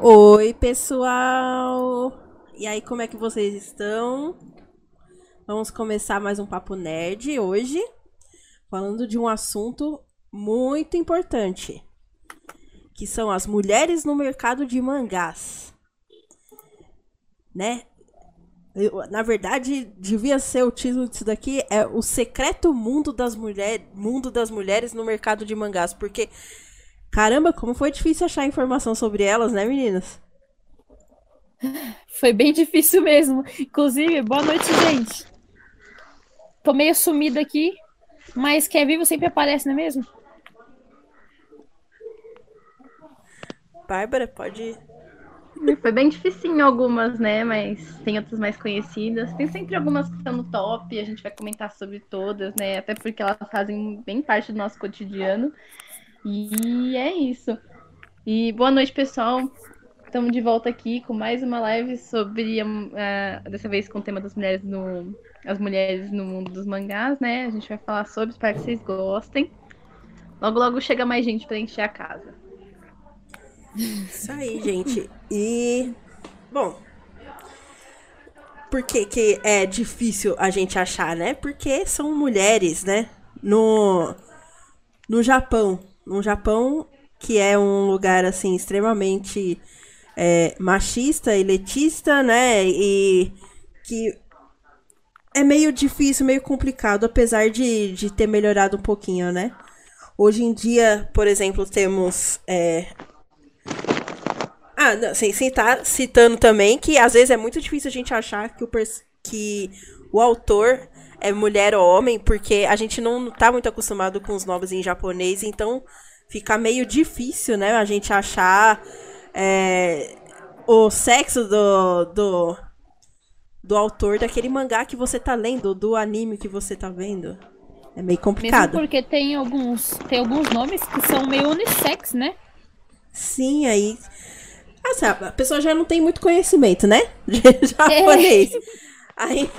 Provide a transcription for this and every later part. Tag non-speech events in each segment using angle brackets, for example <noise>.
Oi, pessoal! E aí, como é que vocês estão? Vamos começar mais um Papo Nerd hoje, falando de um assunto muito importante, que são as mulheres no mercado de mangás. Né? Eu, na verdade, devia ser o título disso daqui é o secreto mundo das mulheres, mundo das mulheres no mercado de mangás, porque caramba, como foi difícil achar informação sobre elas, né, meninas? Foi bem difícil mesmo. Inclusive, boa noite, gente. Tô meio sumida aqui, mas quem é vivo sempre aparece, não é mesmo? Bárbara, pode foi bem difícil algumas, né? Mas tem outras mais conhecidas. Tem sempre algumas que estão no top, a gente vai comentar sobre todas, né? Até porque elas fazem bem parte do nosso cotidiano. E é isso. E boa noite, pessoal. Estamos de volta aqui com mais uma live sobre, uh, dessa vez com o tema das mulheres no, as mulheres no mundo dos mangás, né? A gente vai falar sobre, espero que vocês gostem. Logo, logo chega mais gente para encher a casa. Isso aí, gente. E. Bom. Por que, que é difícil a gente achar, né? Porque são mulheres, né? No. No Japão. No Japão, que é um lugar, assim, extremamente é, machista, elitista, né? E que é meio difícil, meio complicado, apesar de, de ter melhorado um pouquinho, né? Hoje em dia, por exemplo, temos é, ah, não, sem estar tá citando também que às vezes é muito difícil a gente achar que o, que o autor é mulher ou homem, porque a gente não tá muito acostumado com os nomes em japonês, então fica meio difícil, né, a gente achar é, o sexo do, do, do autor daquele mangá que você tá lendo, do anime que você tá vendo. É meio complicado. Mesmo porque tem alguns, tem alguns nomes que são meio unissex, né? Sim, aí Assim, a pessoa já não tem muito conhecimento, né? <laughs> De japonês. É. Aí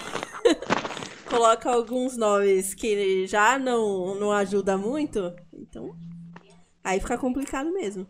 <laughs> coloca alguns nomes que já não, não ajuda muito. Então, aí fica complicado mesmo.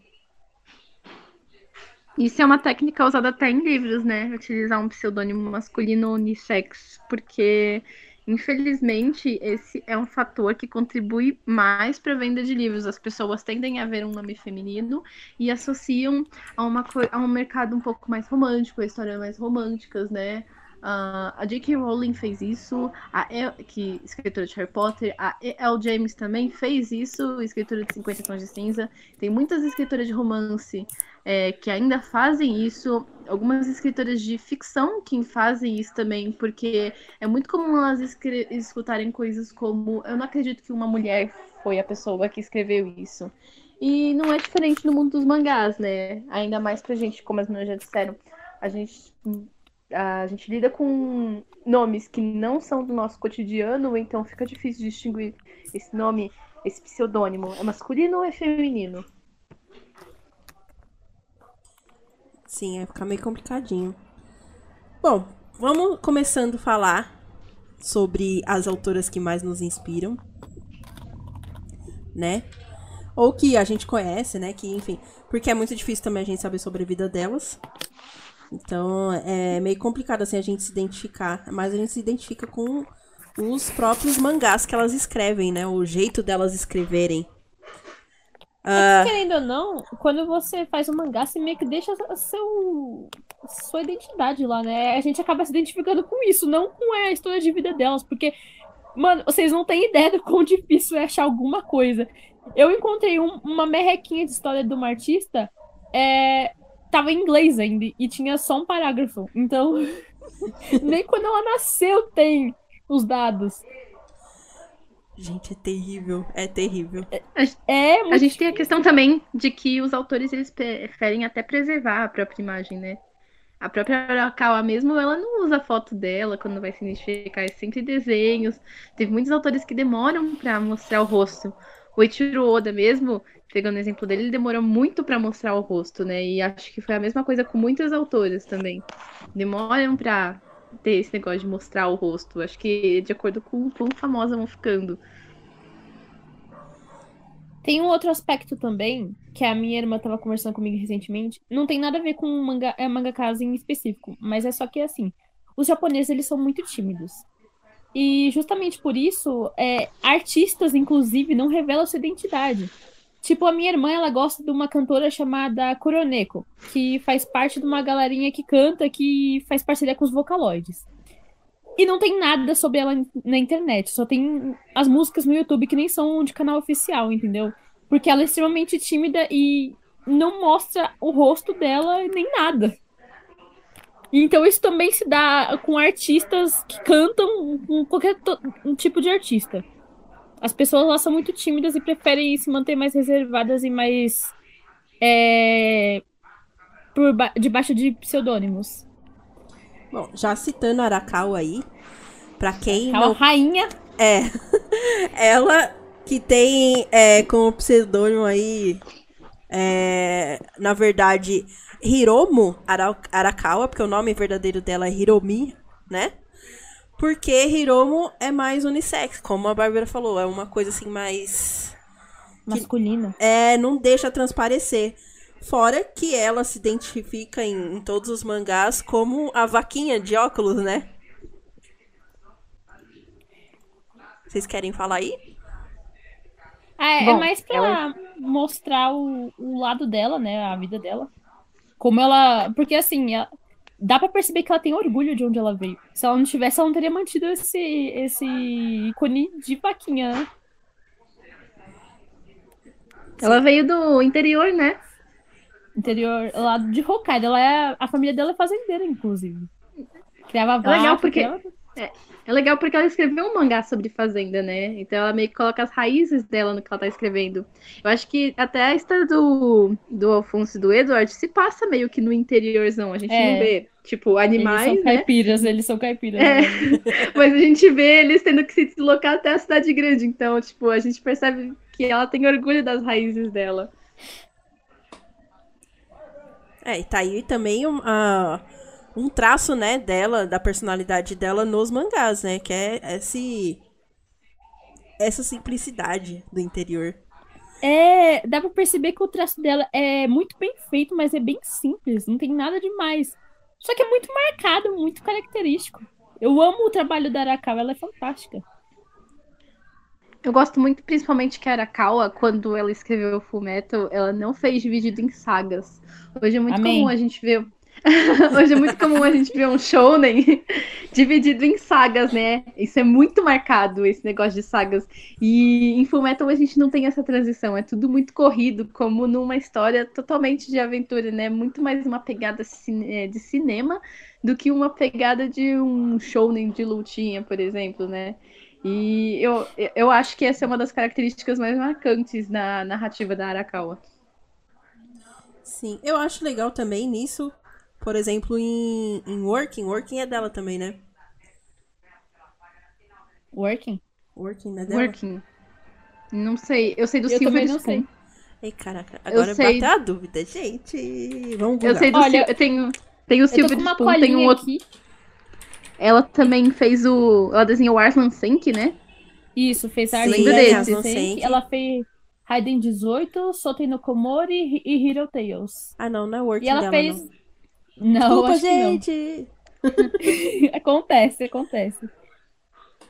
Isso é uma técnica usada até em livros, né? Utilizar um pseudônimo masculino unissex, porque Infelizmente, esse é um fator que contribui mais para a venda de livros. As pessoas tendem a ver um nome feminino e associam a, uma, a um mercado um pouco mais romântico, a histórias mais românticas, né? Uh, a J.K. Rowling fez isso, a El, que escritora de Harry Potter, a E.L. James também fez isso, escritora de 50 Tons de Cinza. Tem muitas escritoras de romance é, que ainda fazem isso, algumas escritoras de ficção que fazem isso também, porque é muito comum elas escutarem coisas como: Eu não acredito que uma mulher foi a pessoa que escreveu isso. E não é diferente no mundo dos mangás, né? Ainda mais pra gente, como as meninas já disseram, a gente a gente lida com nomes que não são do nosso cotidiano, então fica difícil distinguir esse nome, esse pseudônimo. É masculino ou é feminino? Sim, é ficar meio complicadinho. Bom, vamos começando a falar sobre as autoras que mais nos inspiram, né? Ou que a gente conhece, né? Que, enfim, porque é muito difícil também a gente saber sobre a vida delas. Então é meio complicado assim a gente se identificar, mas a gente se identifica com os próprios mangás que elas escrevem, né? O jeito delas escreverem. Uh... Querendo ou não, quando você faz um mangá, você meio que deixa seu, sua identidade lá, né? A gente acaba se identificando com isso, não com a história de vida delas, porque, mano, vocês não têm ideia do quão <laughs> difícil é achar alguma coisa. Eu encontrei um, uma merrequinha de história de uma artista é, tava em inglês ainda e tinha só um parágrafo. Então, <laughs> nem quando ela nasceu tem os dados. Gente, é terrível, é terrível. É, é a gente tem a questão também de que os autores eles preferem até preservar a própria imagem, né? A própria Arakawa mesmo, ela não usa foto dela quando vai se identificar, é sempre desenhos. Teve muitos autores que demoram para mostrar o rosto. O Ichiro Oda mesmo, pegando o exemplo dele, ele demorou muito para mostrar o rosto, né? E acho que foi a mesma coisa com muitas autoras também. Demoram para ter esse negócio de mostrar o rosto. Acho que de acordo com o quão famosas vão ficando. Tem um outro aspecto também, que a minha irmã estava conversando comigo recentemente. Não tem nada a ver com manga, é, mangakas em específico, mas é só que assim, os japoneses eles são muito tímidos. E justamente por isso, é, artistas, inclusive, não revelam sua identidade. Tipo, a minha irmã, ela gosta de uma cantora chamada Kuroneko, que faz parte de uma galerinha que canta, que faz parceria com os Vocaloids. E não tem nada sobre ela na internet, só tem as músicas no YouTube que nem são de canal oficial, entendeu? Porque ela é extremamente tímida e não mostra o rosto dela nem nada. Então isso também se dá com artistas que cantam, com qualquer um tipo de artista. As pessoas lá são muito tímidas e preferem se manter mais reservadas e mais. É, por debaixo de pseudônimos. Bom, já citando Arakawa aí, pra quem Arakawa não... rainha. É, <laughs> ela que tem é, como pseudônimo aí, é, na verdade, Hiromu Arakawa, porque o nome verdadeiro dela é Hiromi, né? Porque Hiromo é mais unissex, como a Bárbara falou, é uma coisa assim mais. Masculina. É, não deixa transparecer. Fora que ela se identifica em, em todos os mangás como a vaquinha de óculos, né? Vocês querem falar aí? É, é Bom, é mais pra ela... mostrar o, o lado dela, né? A vida dela. Como ela. Porque assim, ela dá para perceber que ela tem orgulho de onde ela veio. Se ela não tivesse, ela não teria mantido esse, esse ícone de vaquinha, né? Ela veio do interior, né? Interior, lá de Hokkaido. Ela é, a família dela é fazendeira, inclusive. Criava vaca. É legal porque... Criava... É, é legal porque ela escreveu um mangá sobre fazenda, né? Então ela meio que coloca as raízes dela no que ela tá escrevendo. Eu acho que até a história do, do Alfonso e do Edward se passa meio que no interiorzão. A gente é. não vê, tipo, animais. Eles são né? caipiras, eles são caipiras. É. Né? <laughs> Mas a gente vê eles tendo que se deslocar até a cidade grande. Então, tipo, a gente percebe que ela tem orgulho das raízes dela. É, e tá aí também uma. Uh um traço, né, dela, da personalidade dela nos mangás, né? Que é esse, essa simplicidade do interior. É, dá pra perceber que o traço dela é muito bem feito, mas é bem simples, não tem nada demais. Só que é muito marcado, muito característico. Eu amo o trabalho da Arakawa, ela é fantástica. Eu gosto muito, principalmente, que a Arakawa, quando ela escreveu o Fullmetal, ela não fez dividido em sagas. Hoje é muito Amém. comum a gente ver <laughs> Hoje é muito comum a gente ver um shounen <laughs> dividido em sagas, né? Isso é muito marcado, esse negócio de sagas. E em Fullmetal a gente não tem essa transição, é tudo muito corrido, como numa história totalmente de aventura, né? Muito mais uma pegada é, de cinema do que uma pegada de um shounen de lutinha, por exemplo, né? E eu, eu acho que essa é uma das características mais marcantes na narrativa da Arakawa. Sim, eu acho legal também nisso por exemplo, em, em Working. Working é dela também, né? Working? Working é dela? Working. Não sei. Eu sei do eu Silver Spoon. Sei. Ei, caraca. Agora sei... bateu a dúvida, gente. Vamos Eu sei do Olha, eu tenho, tenho o Silver Spoon, tem um outro... Aqui. Ela também fez o... Ela desenhou o Arslan Senk, né? Isso, fez a Arslan. Senk. Ela fez Raiden 18, Sotei no Komori e Hero Tales. Ah, não, não é Working E ela dela, fez... Não. Não, Desculpa, gente. <laughs> acontece, acontece.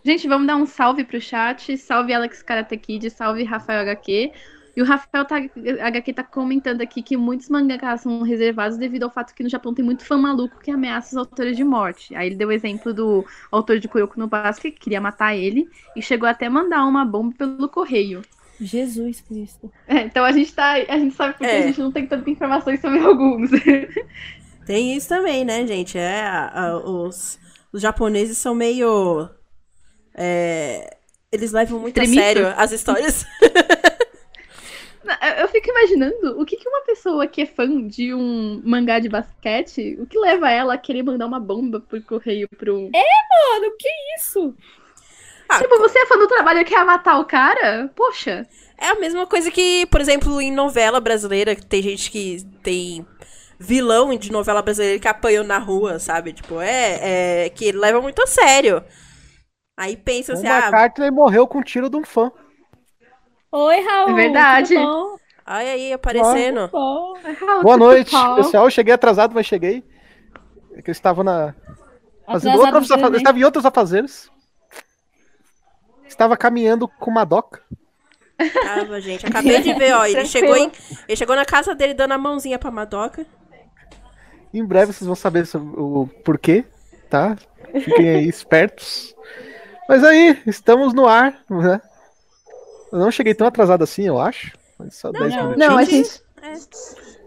Gente, vamos dar um salve pro chat. Salve Alex Karate Kid, salve Rafael HQ. E o Rafael tá, HQ tá comentando aqui que muitos mangakas são reservados devido ao fato que no Japão tem muito fã maluco que ameaça os autores de morte. Aí ele deu o exemplo do autor de Kuroko no Basque, que queria matar ele, e chegou até a mandar uma bomba pelo correio. Jesus Cristo. É, então a gente tá. A gente sabe porque é. a gente não tem tanta informações sobre alguns. <laughs> Tem isso também, né, gente? É, a, a, os, os japoneses são meio. É, eles levam muito Tremito. a sério as histórias. <laughs> Eu fico imaginando o que, que uma pessoa que é fã de um mangá de basquete, o que leva ela a querer mandar uma bomba por correio pro. É, mano, que isso? Ah, tipo, você é fã do trabalho e quer matar o cara? Poxa. É a mesma coisa que, por exemplo, em novela brasileira, tem gente que tem vilão de novela brasileira que apanhou na rua, sabe? Tipo, é, é que leva muito a sério. Aí pensa assim, o McCartney ah, morreu com um tiro de um fã. Oi, Raul. É verdade. Olha aí, aparecendo. Bom? Boa noite, Pessoal. pessoal. Eu cheguei atrasado, mas cheguei. É que eu estava na. Fazendo Atrasado outros estava em outros afazeres. Estava caminhando com uma doca. Tava, gente. Acabei de ver, ó. Ele chegou, em- ele chegou na casa dele dando a mãozinha pra Madoka. Em breve vocês vão saber o porquê, tá? Fiquem aí <laughs> espertos. Mas aí, estamos no ar, né? Eu não cheguei tão atrasado assim, eu acho. Mas só 10 não. Não, a gente É.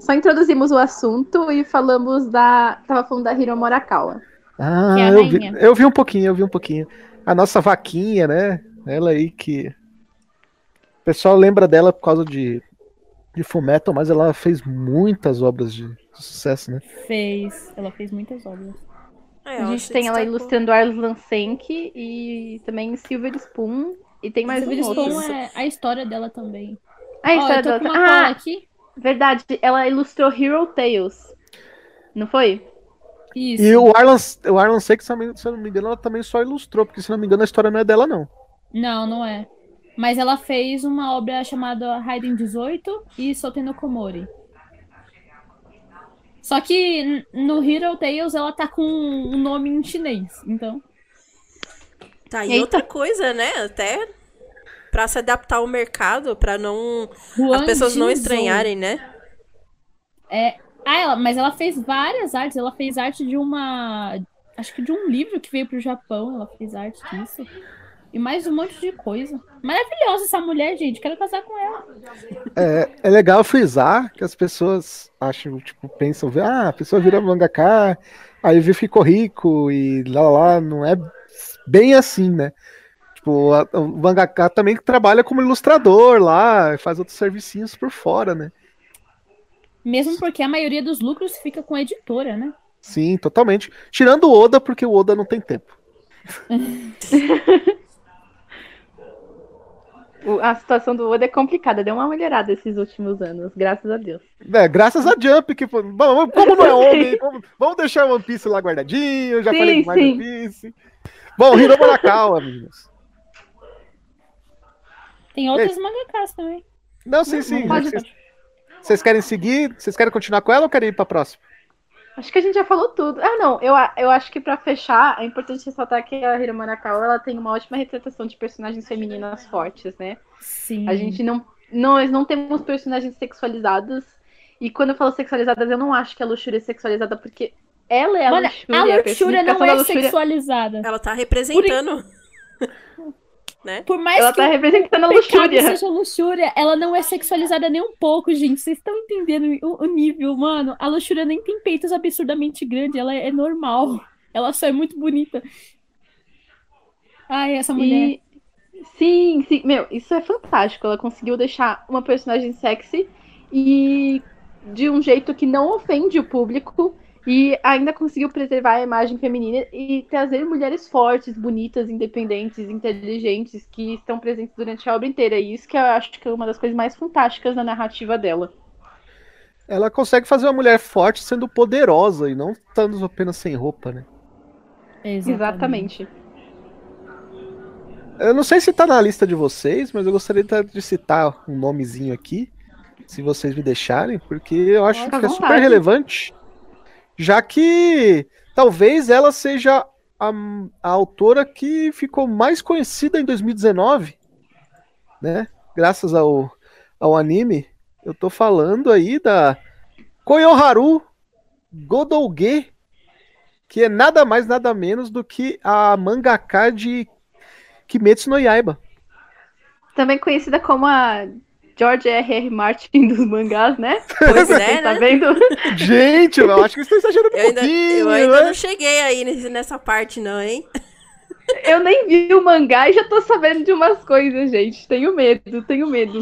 só introduzimos o assunto e falamos da. Tava falando da Hiro Morakawa. Ah, é eu vi, eu vi um pouquinho, eu vi um pouquinho. A nossa vaquinha, né? Ela aí que. O pessoal lembra dela por causa de, de Fullmetal, mas ela fez muitas obras de sucesso, né? Fez. Ela fez muitas obras. É, A gente tem ela ilustrando Arslan Senki e também Silver Spoon. E tem mais Silver um outro. Spoon é a história dela também. A história eu tô dela- com uma cola Ah, aqui. verdade. Ela ilustrou Hero Tales. Não foi? Isso. E o Arlan, o Arlan também, se eu não me engano, ela também só ilustrou, porque se não me engano a história não é dela, não. Não, não é. Mas ela fez uma obra chamada Raiden 18 e Soten no Komori. Só que no Hero Tales ela tá com um nome em chinês, então. Tá, e Eita. outra coisa, né? Até pra se adaptar ao mercado, pra não. Huang as pessoas não estranharem, né? É. Ah, ela, mas ela fez várias artes. Ela fez arte de uma. Acho que de um livro que veio pro Japão. Ela fez arte disso. E mais um monte de coisa. Maravilhosa essa mulher, gente. Quero casar com ela. É, é legal frisar que as pessoas acham, tipo, pensam, ah, a pessoa vira mangaka, aí ficou rico e lá lá, não é bem assim, né? Tipo, a- o mangaka também trabalha como ilustrador lá, faz outros servicinhos por fora, né? Mesmo porque a maioria dos lucros fica com a editora, né? Sim, totalmente. Tirando o Oda, porque o Oda não tem tempo. <laughs> A situação do Oda é complicada. Deu uma melhorada esses últimos anos, graças a Deus. É, graças a Jump, que foi. Bom, como não é <laughs> homem, vamos, vamos deixar o One Piece lá guardadinho, já Sim, falei demais sim. One Piece. Bom, Hiro Morakawa, amigos. Tem outras mangakas também. Não, sim, sim. Vocês, vocês querem seguir? Vocês querem continuar com ela ou querem ir pra próxima? Acho que a gente já falou tudo. Ah, não. Eu, a- eu acho que pra fechar, é importante ressaltar que a Morakawa ela tem uma ótima retratação de personagens femininas fortes, né? Sim. A gente não. Nós não temos personagens sexualizadas. E quando eu falo sexualizadas, eu não acho que a Luxúria é sexualizada, porque ela é a Mano, Luxúria. a a luxúria personificação não da é Luxúria- sexualizada. Ela tá representando. Né? Por mais Ela que tá representando a luxúria. seja luxúria, ela não é sexualizada nem um pouco, gente. Vocês estão entendendo o, o nível, mano? A luxúria nem tem peitos absurdamente grandes, ela é normal. Ela só é muito bonita. Ai, essa mulher. E sim, sim, meu, isso é fantástico. Ela conseguiu deixar uma personagem sexy e de um jeito que não ofende o público e ainda conseguiu preservar a imagem feminina e trazer mulheres fortes, bonitas, independentes, inteligentes que estão presentes durante a obra inteira. E isso que eu acho que é uma das coisas mais fantásticas da narrativa dela. Ela consegue fazer uma mulher forte sendo poderosa e não estando apenas sem roupa, né? Exatamente. Eu não sei se tá na lista de vocês, mas eu gostaria de citar um nomezinho aqui, se vocês me deixarem, porque eu acho que é super relevante, já que talvez ela seja a, a autora que ficou mais conhecida em 2019, né? Graças ao, ao anime. Eu tô falando aí da Koyoharu Godouge, que é nada mais, nada menos do que a mangaka de Kimetsu no Yaiba. Também conhecida como a George R.R. Martin dos mangás, né? <laughs> Pois é, tá né? vendo? <laughs> Gente, eu acho que você está exagerando um Eu ainda, pouquinho, eu ainda né? não cheguei aí nessa parte, não, hein? Eu nem vi o mangá e já tô sabendo de umas coisas, gente. Tenho medo, tenho medo.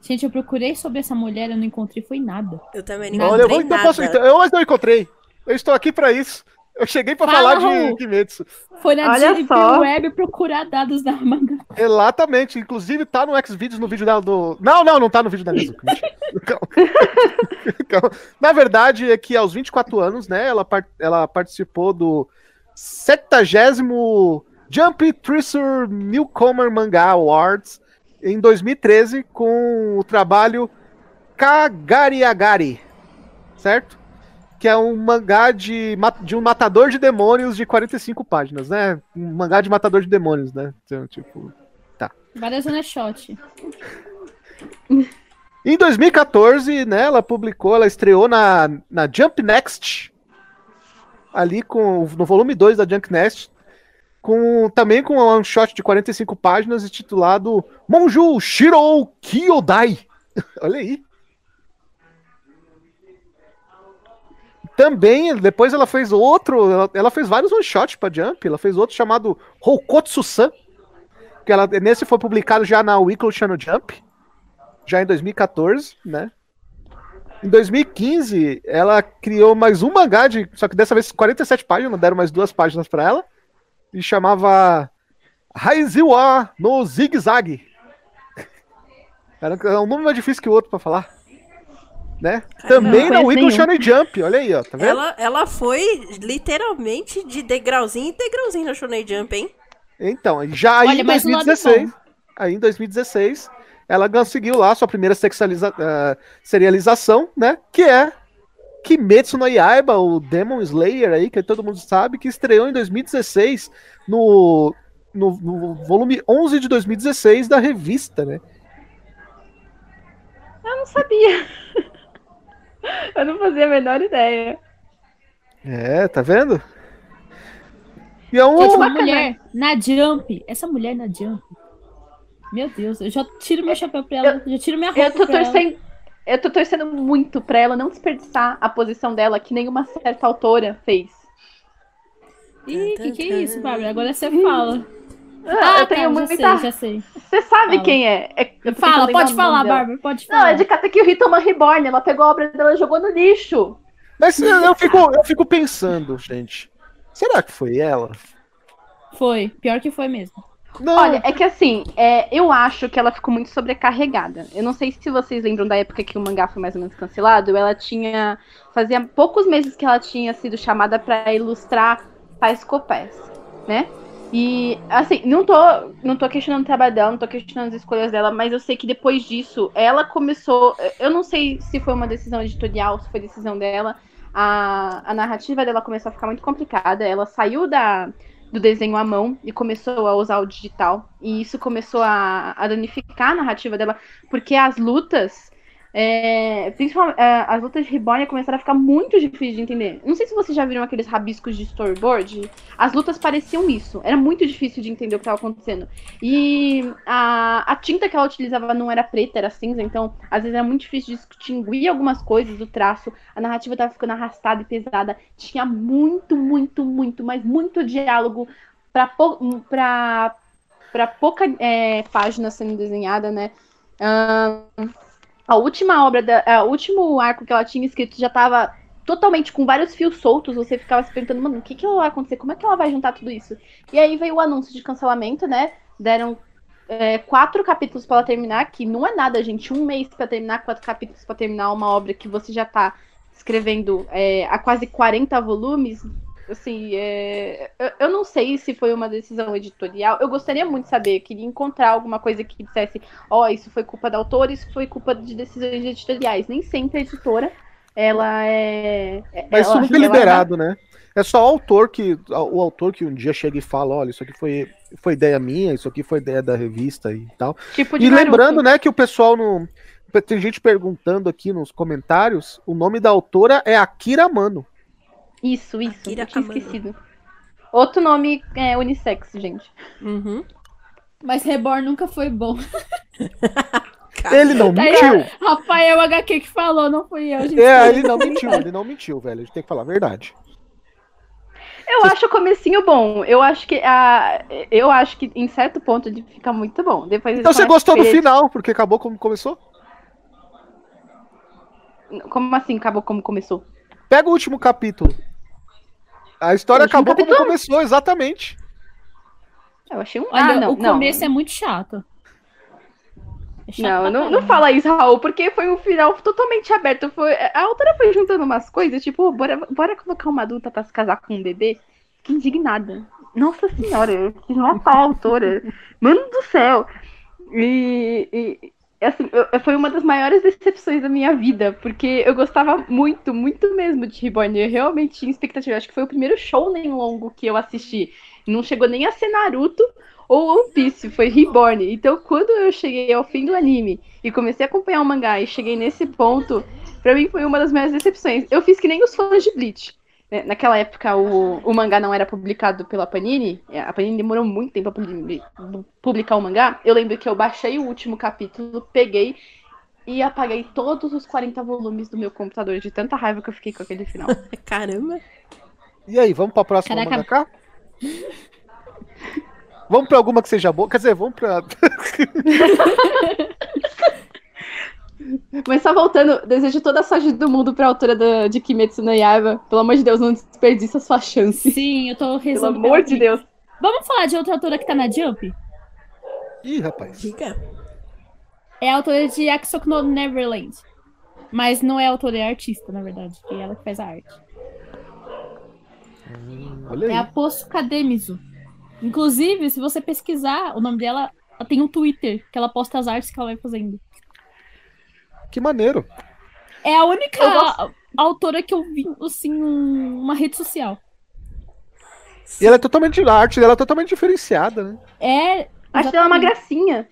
Gente, eu procurei sobre essa mulher, eu não encontrei, foi nada. Eu também não Olha, eu, encontrei vou, então nada. posso, então, eu, mas não encontrei. Eu estou aqui para isso. Eu cheguei para Fala, falar de Raul. Kimetsu. Foi na Olha Deep só. Web procurar dados da manga. Exatamente. Inclusive tá no Xvideos no vídeo dela do. Não, não, não tá no vídeo da Nezuko. <laughs> mentira. Calma. <laughs> Calma. Na verdade, é que aos 24 anos, né, ela, par- ela participou do 70 Jump Treasure Newcomer Manga Awards em 2013 com o trabalho Kagariagari, certo? Que é um mangá de, de um matador de demônios de 45 páginas, né? Um mangá de matador de demônios, né? Então, tipo, tá. Várias shot. Em 2014, né, ela publicou, ela estreou na, na Jump Next, ali com, no volume 2 da Jump Next, com, também com um one shot de 45 páginas intitulado Monju Shiro Kyodai. <laughs> Olha aí. Também, depois ela fez outro, ela, ela fez vários one shots para Jump, ela fez outro chamado Houkotsu-san, que ela, nesse foi publicado já na Weekly Channel Jump, já em 2014, né? Em 2015, ela criou mais um mangá, de, só que dessa vez 47 páginas, deram mais duas páginas para ela, e chamava Raiziwa no Zig Zag. <laughs> Era um nome mais difícil que o outro para falar. Né? Também na Weekly Shonen Jump, olha aí, ó, tá vendo? Ela, ela foi literalmente de degrauzinho em degrauzinho na Shonen Jump, hein? Então, já aí em 2016, aí em 2016, ela conseguiu lá sua primeira sexualiza, uh, serialização, né? Que é Kimetsu no Yaiba, o Demon Slayer aí, que todo mundo sabe, que estreou em 2016 no, no, no volume 11 de 2016 da revista, né? Eu não sabia. <laughs> Eu não fazia a menor ideia. É, tá vendo? E é um... Gente, uma mulher na Jump. Essa mulher na Jump. Meu Deus, eu já tiro meu chapéu pra ela, eu, já tiro minha roupa eu tô torcendo, ela. Eu tô torcendo muito pra ela não desperdiçar a posição dela, que nenhuma certa autora fez. Ih, que que é isso, Bárbara? Agora você fala. Ah, eu tenho tá, muita. Já sei, já sei. Você sabe Fala. quem é? é Fala, pode falar, Bárbara, pode falar. Não, é de Katekyo Hitoma Reborn. Ela pegou a obra dela e jogou no lixo. Mas eu fico, eu fico pensando, gente. Será que foi ela? Foi. Pior que foi mesmo. Não. Olha, é que assim, é, eu acho que ela ficou muito sobrecarregada. Eu não sei se vocês lembram da época que o mangá foi mais ou menos cancelado. Ela tinha. Fazia poucos meses que ela tinha sido chamada para ilustrar Pais Copés, né? E, assim, não tô, não tô questionando o trabalho dela, não tô questionando as escolhas dela, mas eu sei que depois disso, ela começou. Eu não sei se foi uma decisão editorial, se foi decisão dela. A, a narrativa dela começou a ficar muito complicada. Ela saiu da, do desenho à mão e começou a usar o digital. E isso começou a, a danificar a narrativa dela, porque as lutas é, principalmente, é, as lutas de Reborn começaram a ficar muito difíceis de entender. Não sei se vocês já viram aqueles rabiscos de storyboard. As lutas pareciam isso. Era muito difícil de entender o que estava acontecendo. E a, a tinta que ela utilizava não era preta, era cinza. Então, às vezes era muito difícil de distinguir algumas coisas do traço. A narrativa estava ficando arrastada e pesada. Tinha muito, muito, muito, mas muito diálogo para pra pouca é, página sendo desenhada, né? Um, a última obra, da, o último arco que ela tinha escrito já tava totalmente com vários fios soltos. Você ficava se perguntando, mano, o que, que vai acontecer? Como é que ela vai juntar tudo isso? E aí veio o anúncio de cancelamento, né? Deram é, quatro capítulos para ela terminar, que não é nada, gente. Um mês para terminar, quatro capítulos para terminar uma obra que você já tá escrevendo é, a quase 40 volumes assim, é... eu, não sei se foi uma decisão editorial. Eu gostaria muito de saber, queria encontrar alguma coisa que dissesse, ó, oh, isso foi culpa da autora, isso foi culpa de decisões editoriais. Nem sempre a editora, ela é. é Mas isso nunca é liberado, né? É só o autor que o autor que um dia chega e fala, olha, isso aqui foi, foi ideia minha, isso aqui foi ideia da revista e tal. Tipo e Naruto. lembrando, né, que o pessoal no tem gente perguntando aqui nos comentários, o nome da autora é Akira Mano. Isso, isso. Akira eu tinha Amano. esquecido. Outro nome é unissex, gente. Uhum. Mas Reborn nunca foi bom. ele não mentiu. Rafael HQ que falou, não fui eu. Gente. É, ele não mentiu, ele não mentiu, velho. A gente tem que falar a verdade. Eu acho o comecinho bom. Eu acho que a, eu acho que em certo ponto ele fica muito bom. Depois então você gostou do final, porque acabou como começou? Como assim acabou como começou? Pega o último capítulo. A história acabou como começou, exatamente. Eu achei um. Olha, ah, não, o não. começo é muito chato. É chato não, não, não fala isso, Raul, porque foi um final totalmente aberto. Foi, a autora foi juntando umas coisas, tipo, bora, bora colocar uma adulta pra se casar com um bebê. Que indignada. Nossa senhora, eu quis matar a autora. Mano do céu. E, e assim, eu, foi uma das maiores decepções da minha vida, porque eu gostava muito, muito mesmo de Reborn. Eu realmente tinha expectativa. Acho que foi o primeiro show nem longo que eu assisti. Não chegou nem a ser Naruto ou One Piece, foi Reborn. Então, quando eu cheguei ao fim do anime e comecei a acompanhar o mangá e cheguei nesse ponto, pra mim foi uma das minhas decepções. Eu fiz que nem os fãs de Bleach. Né, naquela época, o, o mangá não era publicado pela Panini. É, a Panini demorou muito tempo pra publicar o mangá. Eu lembro que eu baixei o último capítulo, peguei e apaguei todos os 40 volumes do meu computador, de tanta raiva que eu fiquei com aquele final. <laughs> Caramba! E aí, vamos pra próxima Caraca. Vamos pra alguma que seja boa? Quer dizer, vamos pra. <laughs> Mas só voltando, desejo toda a sorte do mundo pra autora da, de Kimetsu no Yaiba. Pelo amor de Deus, não desperdiça a sua chance. Sim, eu tô rezando. Pelo amor de Deus. Vamos falar de outra autora que tá na Jump? Ih, rapaz. Diga. É a autora de Axok no Neverland. Mas não é autora, é artista, na verdade. É ela que faz a arte. Hum. É a Poço Kademizu. Inclusive, se você pesquisar o nome dela, ela tem um Twitter que ela posta as artes que ela vai fazendo. Que maneiro. É a única autora que eu vi, assim, uma rede social. E ela é totalmente. A arte dela é totalmente diferenciada, né? É. Acho ela uma gracinha.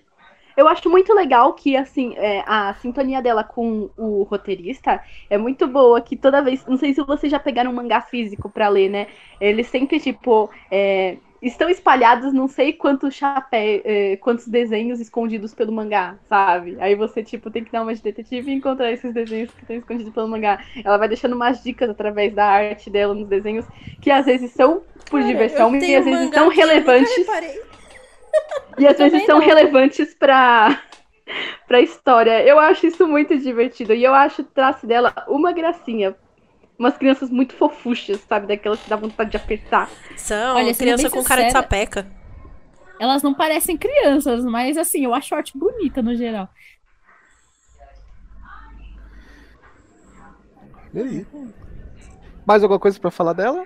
Eu acho muito legal que, assim, é, a sintonia dela com o roteirista é muito boa, que toda vez. Não sei se vocês já pegaram um mangá físico para ler, né? Ele sempre, tipo. É, estão espalhados não sei quantos chapéu, eh, quantos desenhos escondidos pelo mangá, sabe? Aí você, tipo, tem que dar uma de detetive e encontrar esses desenhos que estão escondidos pelo mangá. Ela vai deixando umas dicas através da arte dela nos desenhos, que às vezes são por Cara, diversão e às vezes são relevantes. <laughs> E às <laughs> vezes são não. relevantes pra, pra história. Eu acho isso muito divertido. E eu acho o traço dela uma gracinha umas crianças muito fofuchas, sabe? Daquelas que dá vontade de apertar. São, Olha, criança com cara de sapeca. Elas não parecem crianças, mas assim, eu acho a arte bonita no geral. E aí? Mais alguma coisa para falar dela?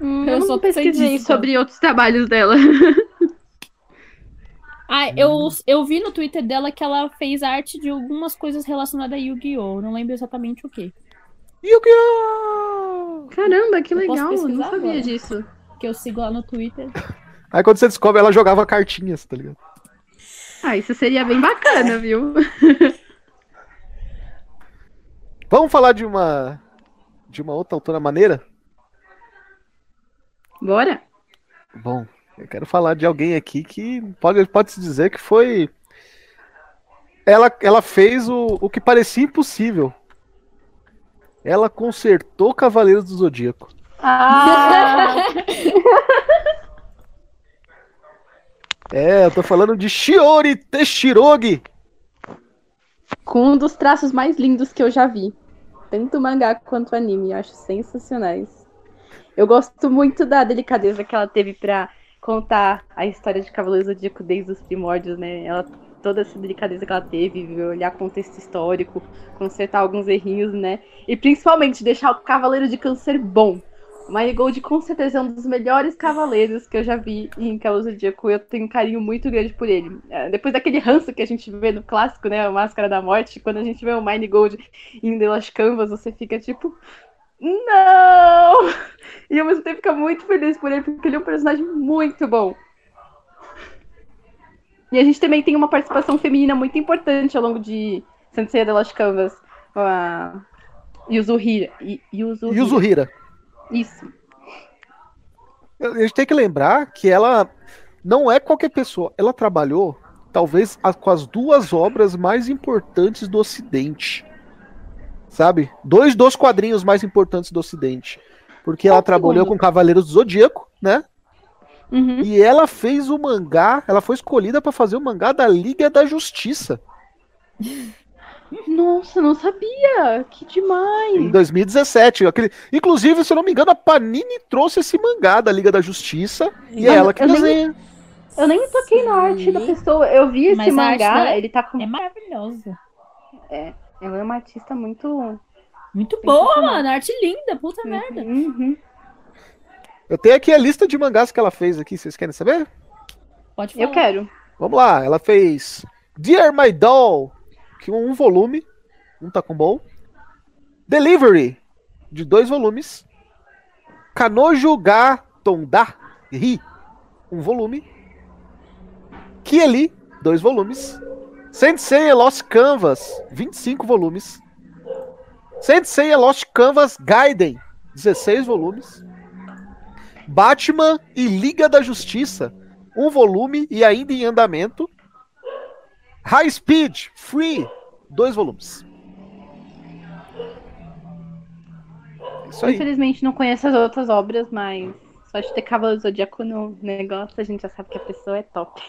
Hum, eu, eu só pesquisei sobre outros trabalhos dela. <laughs> Ah, eu, hum. eu vi no Twitter dela que ela fez arte de algumas coisas relacionadas a Yu-Gi-Oh! Não lembro exatamente o que. Yu-Gi-Oh! Caramba, que legal, eu não sabia agora. disso. Que eu sigo lá no Twitter. Aí quando você descobre, ela jogava cartinhas, tá ligado? Ah, isso seria bem bacana, <laughs> viu? Vamos falar de uma de uma outra autora maneira? Bora. Bom, eu quero falar de alguém aqui que pode, pode se dizer que foi. Ela, ela fez o, o que parecia impossível. Ela consertou Cavaleiros do Zodíaco. Ah! é, eu tô falando de Shiori Teshirogi. Com um dos traços mais lindos que eu já vi. Tanto o mangá quanto o anime. Eu acho sensacionais. Eu gosto muito da delicadeza que ela teve pra contar a história de Cavaleiro Zodíaco desde os primórdios, né? Ela toda essa delicadeza que ela teve, olhar contexto histórico, consertar alguns errinhos, né? E principalmente deixar o Cavaleiro de Câncer bom. O Marigold com certeza é um dos melhores cavaleiros que eu já vi em Cavaleiro Zodíaco. Eu tenho um carinho muito grande por ele. É, depois daquele ranço que a gente vê no clássico, né? A Máscara da Morte, quando a gente vê o Marigold em The Lost Canvas, você fica tipo, não! E ao mesmo tempo fica muito feliz por ele, porque ele é um personagem muito bom. E a gente também tem uma participação feminina muito importante ao longo de Sensei The Lost Canvas. A Yuzuhira. Yuzuhira. Yuzuhira. Isso. A gente tem que lembrar que ela não é qualquer pessoa. Ela trabalhou, talvez, com as duas obras mais importantes do Ocidente sabe? Dois dos quadrinhos mais importantes do Ocidente. Porque ela trabalhou com Cavaleiros do Zodíaco, né? Uhum. E ela fez o mangá, ela foi escolhida para fazer o mangá da Liga da Justiça. Nossa, não sabia! Que demais! Em 2017. Aquele... Inclusive, se eu não me engano, a Panini trouxe esse mangá da Liga da Justiça e é ela que desenha. Nem... Eu nem toquei na arte da pessoa. Eu vi esse Mas mangá, ele tá com. É maravilhoso. É. Ela é uma artista muito. Muito boa, mano. Arte linda, puta uhum, merda. Uhum. Eu tenho aqui a lista de mangás que ela fez aqui, vocês querem saber? Pode falar. Eu quero. Vamos lá, ela fez Dear My Doll, que é um volume, um Takumbou. Delivery, de dois volumes. Kanojo ga Tonda Ri, um volume. Kieli, dois volumes. Sensei Lost Canvas, 25 volumes. Sensei Lost Canvas Gaiden, 16 volumes. Batman e Liga da Justiça, um volume e ainda em andamento. High Speed Free, dois volumes. Isso aí. Infelizmente não conheço as outras obras, mas só de ter Cavaleiro Zodíaco no negócio, a gente já sabe que a pessoa é top.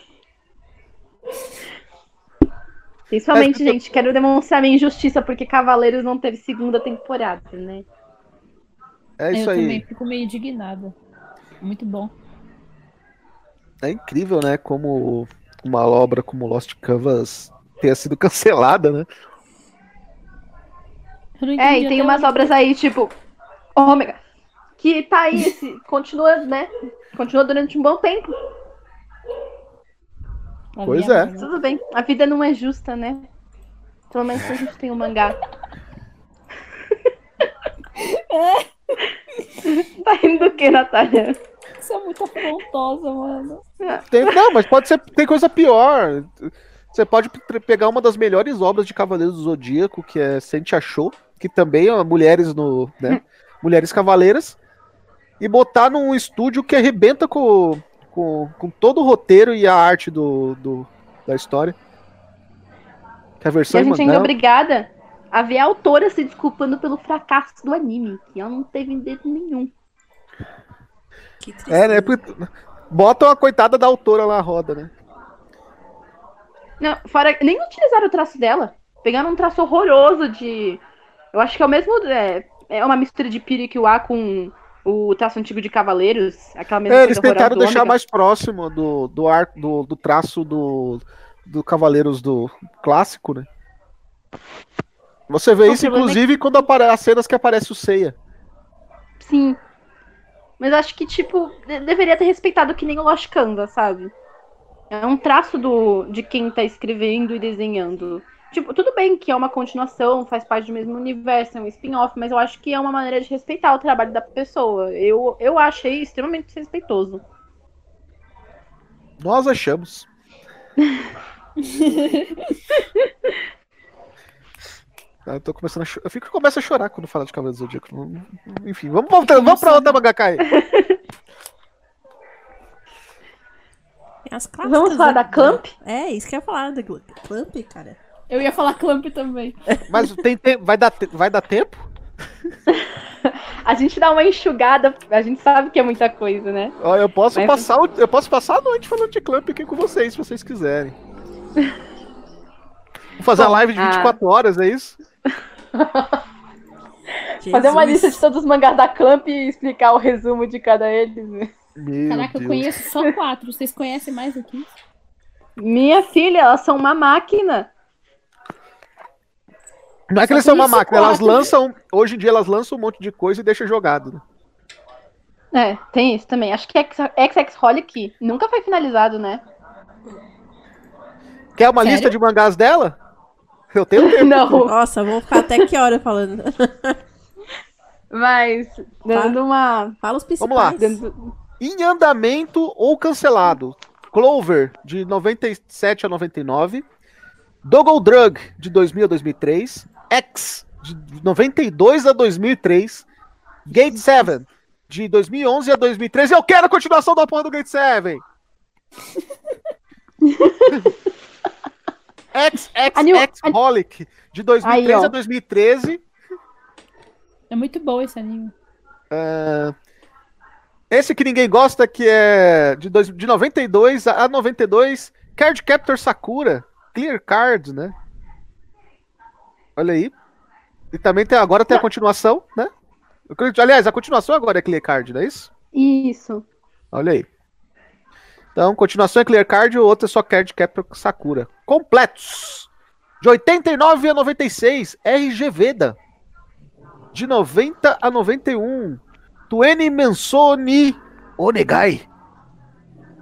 Principalmente, gente, quero demonstrar minha injustiça porque Cavaleiros não teve segunda temporada, né? É isso eu aí. também fico meio indignada. Muito bom. É incrível, né? Como uma obra como Lost Canvas tenha sido cancelada, né? Eu É, e tem umas obras aí, tipo, Ômega, que tá aí, esse, <laughs> continua, né? Continua durante um bom tempo. Pois é. Tudo bem. A vida não é justa, né? Pelo menos a gente tem um mangá. <laughs> tá rindo do que, Natália? Você é muito afrontosa, mano. Tem- não, mas pode ser. Tem coisa pior. Você pode pe- pegar uma das melhores obras de Cavaleiros do Zodíaco, que é Sente Achou, que também é mulheres no. Né, <laughs> mulheres cavaleiras, e botar num estúdio que arrebenta com, com, com todo o roteiro e a arte do, do- da história. Que a E versão a em gente ainda é obrigada a ver a autora se desculpando pelo fracasso do anime, que ela não teve dedo nenhum. Que É, né? porque- Botam a coitada da autora lá na roda, né? Não, fora, nem utilizaram o traço dela. Pegaram um traço horroroso de. Eu acho que é o mesmo. É, é uma mistura de Pirikiwa com o traço antigo de Cavaleiros. Aquela mesma É, eles tentaram deixar Ômega. mais próximo do, do, ar, do, do traço do, do Cavaleiros do clássico, né? Você vê isso, é inclusive, quando aparece as cenas que aparece o Seiya. Sim. Mas acho que, tipo, de- deveria ter respeitado que nem o Lost Canvas, sabe? É um traço do, de quem tá escrevendo e desenhando. Tipo, tudo bem que é uma continuação, faz parte do mesmo universo, é um spin-off, mas eu acho que é uma maneira de respeitar o trabalho da pessoa. Eu, eu achei extremamente desrespeitoso. Nós achamos. <laughs> Eu tô começando a Eu fico começo a chorar quando fala de Cavaleiros do Zodíaco. Enfim, vamos, vamos, vamos pra outra as clássicas, Vamos falar né? da Clamp? É, isso que eu ia falar da Cl- Clamp, cara. Eu ia falar Clamp também. Mas tem, te- vai, dar, vai dar tempo? <laughs> A gente dá uma enxugada, a gente sabe que é muita coisa, né? Ó, eu posso Mas- passar eu posso passar a noite falando de Clamp aqui com vocês, se vocês quiserem. <laughs> Vou fazer a Bom, live de ah. 24 horas, é isso? <laughs> Fazer uma lista de todos os mangás da Clamp e explicar o resumo de cada eles. né? Meu Caraca, eu Deus. conheço só quatro. Vocês conhecem mais do que isso? Minha filha, elas são uma máquina. Não é que eles são uma máquina, elas lançam. Hoje em dia elas lançam um monte de coisa e deixam jogado. né? É, tem isso também. Acho que XX Holic nunca foi finalizado, né? Quer uma Sério? lista de mangás dela? Eu tenho tempo. <laughs> Não, Nossa, vamos ficar até que hora falando? <laughs> mas dando uma. Fala os Vamos lá. principais. Dando... Em andamento ou cancelado. Clover, de 97 a 99. Double Drug, de 2000 a 2003. X, de 92 a 2003. Gate 7, de 2011 a 2013. Eu quero a continuação da porra do Gate 7! <laughs> X, X, A New- X Holic, de 2003 Aí, a 2013. É muito bom esse anime. Ah, esse que ninguém gosta, que é de, dois, de 92 a 92, Card Captor Sakura, Clear Card, né? Olha aí. E também tem, agora tem a continuação, né? Aliás, a continuação agora é Clear Card, não é isso? Isso. Olha aí. Então, continuação é Clear Card, o outro é só Card Captor Sakura. Completos. De 89 a 96, RG Veda. De 90 a 91, Tuene Mensoni Onegai.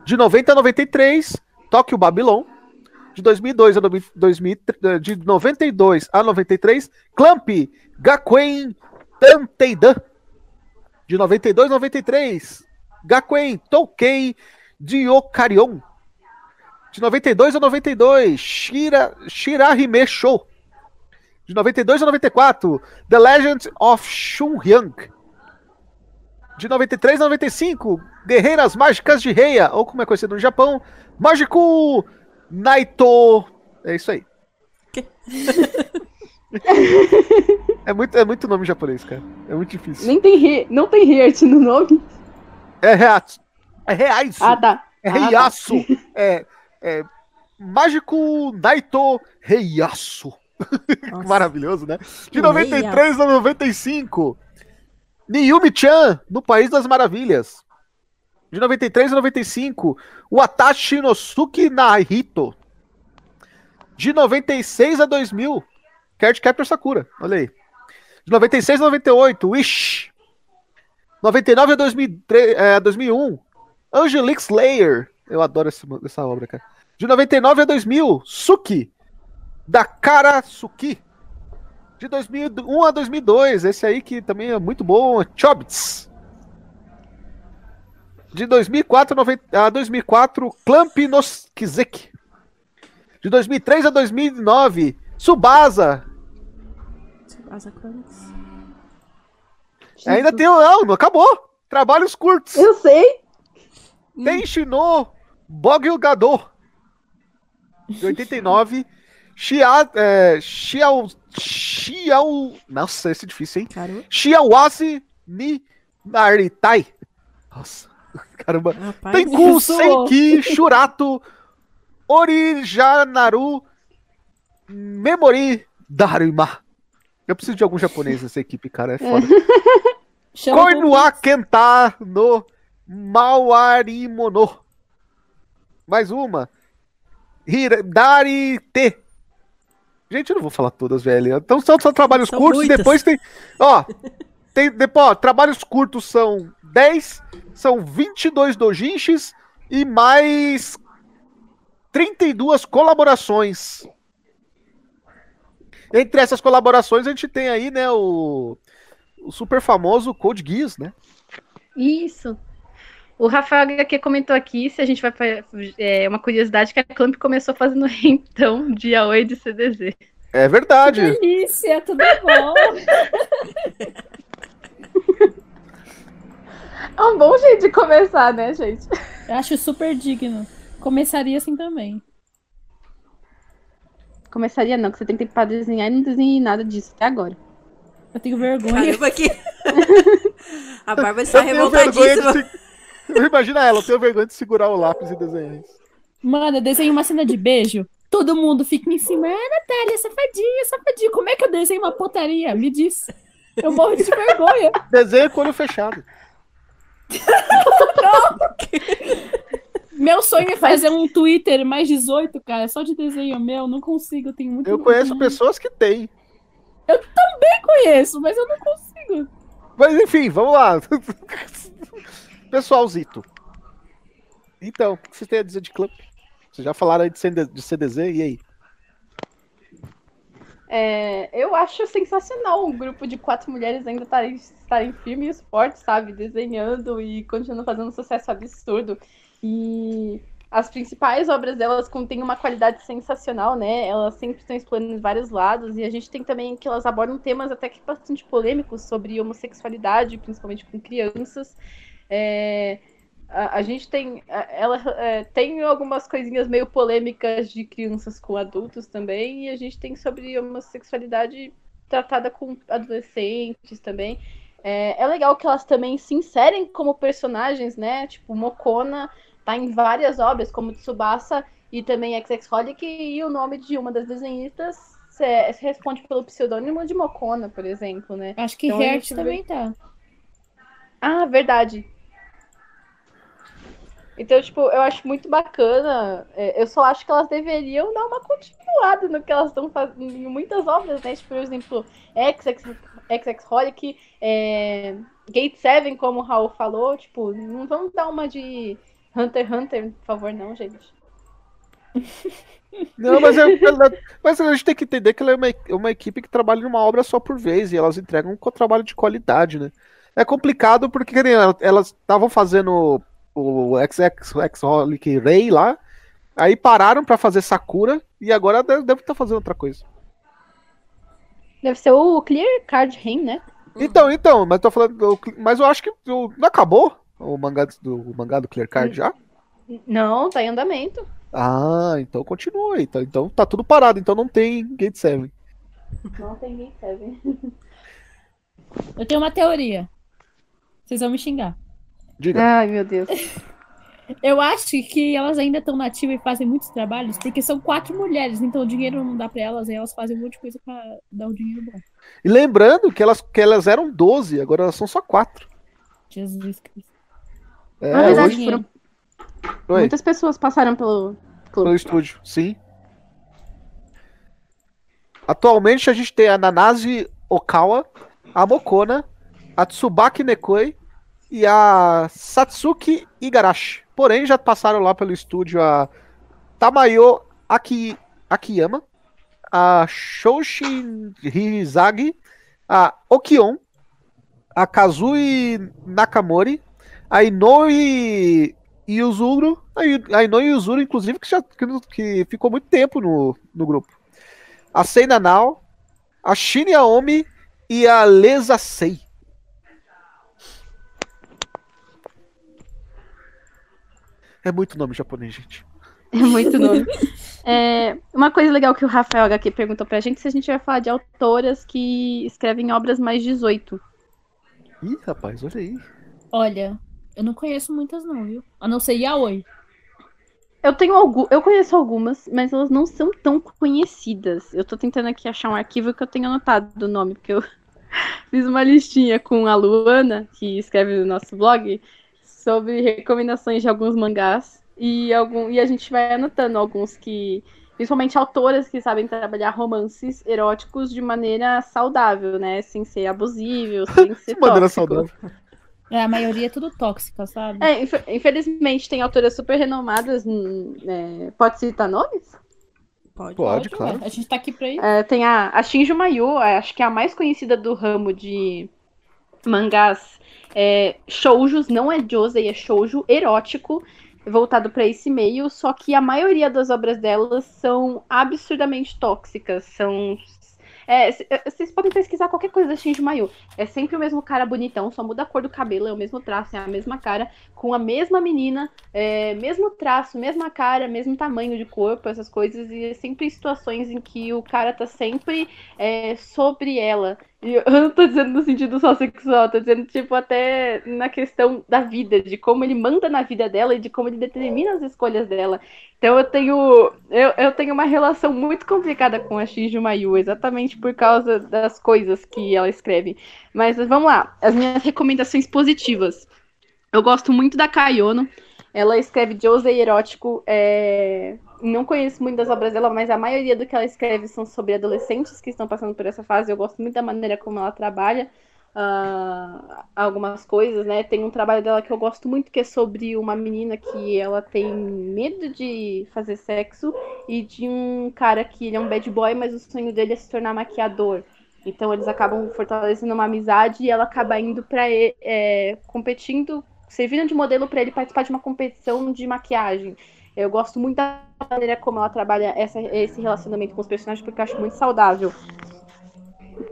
De 90 a 93, Tóquio Babylon. De 2002 a 2000, de 92 a 93, Clamp Gakuen Tanteidan. De 92 a 93, Gakuen Toukei Diokarion. De 92 a 92, Shira, Shirahime Show. De 92 a 94, The Legend of Hyang. De 93 a 95, Guerreiras Mágicas de Reia, ou como é conhecido no Japão, Mágico Naito. É isso aí. <laughs> é, muito, é muito nome japonês, cara. É muito difícil. Nem tem, não tem Heart no nome. É Reatsu. É Reaisu. Ah, tá. É ah, Reiaçu. Tá. <laughs> É, é Mágico Naito Reiaçu. <laughs> Maravilhoso, né? De 93 a 95. Niyumi-chan, no País das Maravilhas. De 93 a 95. Watashi no Suki Nahito. De 96 a 2000. Card Captor Sakura. Olha aí. De 96 a 98. Wish. 99 a 2003, é, 2001. Angelique Slayer. Eu adoro essa, essa obra, cara. De 99 a 2000. Suki. Da Karasuki. De 2001 a 2002. Esse aí que também é muito bom. Chobits. De 2004 a 2004. Clamp no Kizek. De 2003 a 2009. Subasa. Subasa Chronicles. Ainda tem. Não, não acabou. Trabalhos curtos. Eu sei. Tenshi no Bogilgado. De 89. Xia, é, Xiao, Xiao, nossa, esse é difícil, hein? Xiaowasi ni Naritai. Nossa, <laughs> caramba. Rapaz, Tenku. Senki Shurato Orijanaru Memori Daruma. Eu preciso de algum japonês nessa equipe, cara, é foda. <laughs> Chama Koinua Kenta no Mawarimono. Mais uma. Hiradari Te. Gente, eu não vou falar todas, velho. Então são só trabalhos São curtos, muitas. depois tem. Ó, <laughs> tem. Depois, ó, trabalhos curtos são 10, são 22 dojinshis e mais 32 colaborações. Entre essas colaborações, a gente tem aí, né, o, o super famoso Code Geass, né? Isso. O Rafael HQ comentou aqui se a gente vai. É uma curiosidade que a Clamp começou fazendo <laughs> então, dia 8 de CDZ. É verdade. Delícia, tudo bom? <laughs> É um bom jeito de começar, né, gente? Eu acho super digno. Começaria assim também. Começaria não, que você tem tempo pra desenhar e não desenhei nada disso até agora. Eu tenho vergonha. Caramba, que. <laughs> A Bárbara está Eu tenho vergonha revoltadíssima. de se... Imagina ela, eu tenho vergonha de segurar o lápis e desenhar isso. Mano, eu desenho uma cena de beijo. Todo mundo fica em cima. Ah, Natália, safadinha, safadinha. Como é que eu desenho uma putaria? Me diz. Eu morro de vergonha. Desenha com o olho fechado. Meu sonho é fazer um Twitter mais 18, cara. Só de desenho meu. Não consigo. Eu tenho muito. Eu conheço não pessoas que têm. conheço, mas eu não consigo. Mas enfim, vamos lá. Pessoalzito. Então, o que vocês têm a dizer de Clamp? Vocês já falaram aí de de CDZ, e aí? É, eu acho sensacional um grupo de quatro mulheres ainda estarem, estarem firme e fortes, sabe? Desenhando e continuando fazendo um sucesso absurdo. E as principais obras delas contêm uma qualidade sensacional, né? Elas sempre estão explorando vários lados. E a gente tem também que elas abordam temas até que bastante polêmicos sobre homossexualidade, principalmente com crianças. É, a, a gente tem. Ela é, tem algumas coisinhas meio polêmicas de crianças com adultos também, e a gente tem sobre homossexualidade tratada com adolescentes também. É, é legal que elas também se inserem como personagens, né? Tipo, Mokona tá em várias obras, como Tsubasa e também XX-Holic, e o nome de uma das desenhistas se, se responde pelo pseudônimo de Mokona, por exemplo, né? Acho que Então também tá. Ah, verdade. Então, tipo, eu acho muito bacana. É, eu só acho que elas deveriam dar uma continuada no que elas estão fazendo em muitas obras, né? Tipo, por exemplo, XX Holic, é, Gate 7, como o Raul falou, tipo, não vamos dar uma de Hunter x Hunter, por favor, não, gente. <laughs> Não, mas, é, ela- mas a gente tem que entender que ela é uma, uma equipe que trabalha numa obra só por vez e elas entregam um trabalho de qualidade, né? É complicado porque elas estavam fazendo o XX X-Holic Ray lá, aí pararam pra fazer Sakura e agora deve estar fazendo outra coisa. Deve ser o Clear Card Rain, né? Então, então, mas tô falando, do- mas eu acho que o- não acabou o mangá do, o mangá do Clear Card já? Não, tá em andamento. Ah, então continua aí, tá, então tá tudo parado, então não tem Gate 7. Não tem Gate 7. <laughs> Eu tenho uma teoria. Vocês vão me xingar. Diga. Ai, meu Deus. <laughs> Eu acho que elas ainda estão nativas e fazem muitos trabalhos, porque são quatro mulheres, então o dinheiro não dá pra elas, e elas fazem um monte de coisa pra dar um dinheiro bom. E lembrando que elas, que elas eram 12, agora elas são só 4. Jesus Cristo. É, Na verdade, hoje- foram... Muitas pessoas passaram pelo pelo estúdio, sim. Atualmente a gente tem a Nanase Okawa, a Mokona, a Tsubaki Nekoi e a Satsuki Igarashi. Porém, já passaram lá pelo estúdio a Tamayo Aki, Akiyama, a Shoshin Hizagi, a Okion, a Kazui Nakamori, a Inoue Yuzuru, a Inoue Yuzuru, inclusive, que, já, que, que ficou muito tempo no, no grupo. A Seina Nao, a Shin Aomi e a Lesa Sei. É muito nome japonês, gente. É muito nome. É, uma coisa legal que o Rafael HQ perguntou pra gente se a gente vai falar de autoras que escrevem obras mais 18. Ih, rapaz, olha aí. Olha, eu não conheço muitas não, viu? A não ser Yaoi. Eu tenho algu eu conheço algumas, mas elas não são tão conhecidas. Eu tô tentando aqui achar um arquivo que eu tenho anotado do nome, porque eu <laughs> fiz uma listinha com a Luana, que escreve no nosso blog, sobre recomendações de alguns mangás. E, algum, e a gente vai anotando alguns que. Principalmente autoras que sabem trabalhar romances eróticos de maneira saudável, né? Sem ser abusível, sem <laughs> ser De maneira tóxico. saudável. É, a maioria é tudo tóxica, sabe? É, inf- infelizmente tem autoras super renomadas. hum, é, pode citar nomes? Pode. Pode, ué. claro. A gente tá aqui pra isso. É, tem a, a Shinju Mayu, é, acho que é a mais conhecida do ramo de mangás é, shoujos, não é josei, é shoujo erótico, voltado para esse meio, só que a maioria das obras delas são absurdamente tóxicas, são... é, é, vocês podem pesquisar qualquer coisa da Shinju Mayu. É sempre o mesmo cara bonitão, só muda a cor do cabelo, é o mesmo traço, é a mesma cara, com a mesma menina, é, mesmo traço, mesma cara, mesmo tamanho de corpo, essas coisas, e é sempre situações em que o cara tá sempre é, sobre ela. E eu não tô dizendo no sentido só sexual, tô dizendo, tipo, até na questão da vida, de como ele manda na vida dela e de como ele determina as escolhas dela. Então eu tenho. Eu, eu tenho uma relação muito complicada com a Shinju Mayu, exatamente por causa das coisas que ela escreve. Mas vamos lá, as minhas recomendações positivas. Eu gosto muito da Kayono. Ela escreve josei erótico. é, Não conheço muito das obras dela, mas a maioria do que ela escreve são sobre adolescentes que estão passando por essa fase. Eu gosto muito da maneira como ela trabalha ah, algumas coisas, né? Tem um trabalho dela que eu gosto muito, que é sobre uma menina que ela tem medo de fazer sexo e de um cara que ele é um bad boy, mas o sonho dele é se tornar maquiador. Então eles acabam fortalecendo uma amizade e ela acaba indo para é, competindo, servindo de modelo para ele participar de uma competição de maquiagem. Eu gosto muito da maneira como ela trabalha essa, esse relacionamento com os personagens, porque eu acho muito saudável.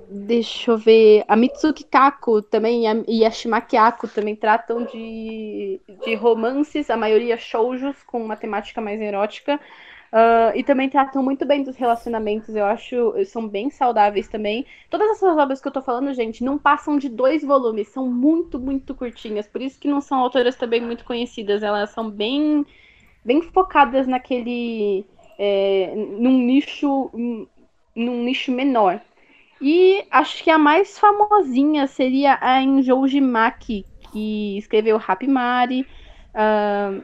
Deixa eu ver. A Mitsuki Kako também e a- Shimaki Ako também tratam de, de romances, a maioria shoujos, com uma temática mais erótica. Ah, e também tratam muito bem dos relacionamentos, eu acho, são bem saudáveis também. Todas essas obras que eu tô falando, gente, não passam de dois volumes, são muito, muito curtinhas, por isso que não são autoras também muito conhecidas, elas são bem, bem focadas naquele, é, num nicho, num nicho menor. E acho que a mais famosinha seria a Enjouji Maki, que escreveu Happy Mari. ah,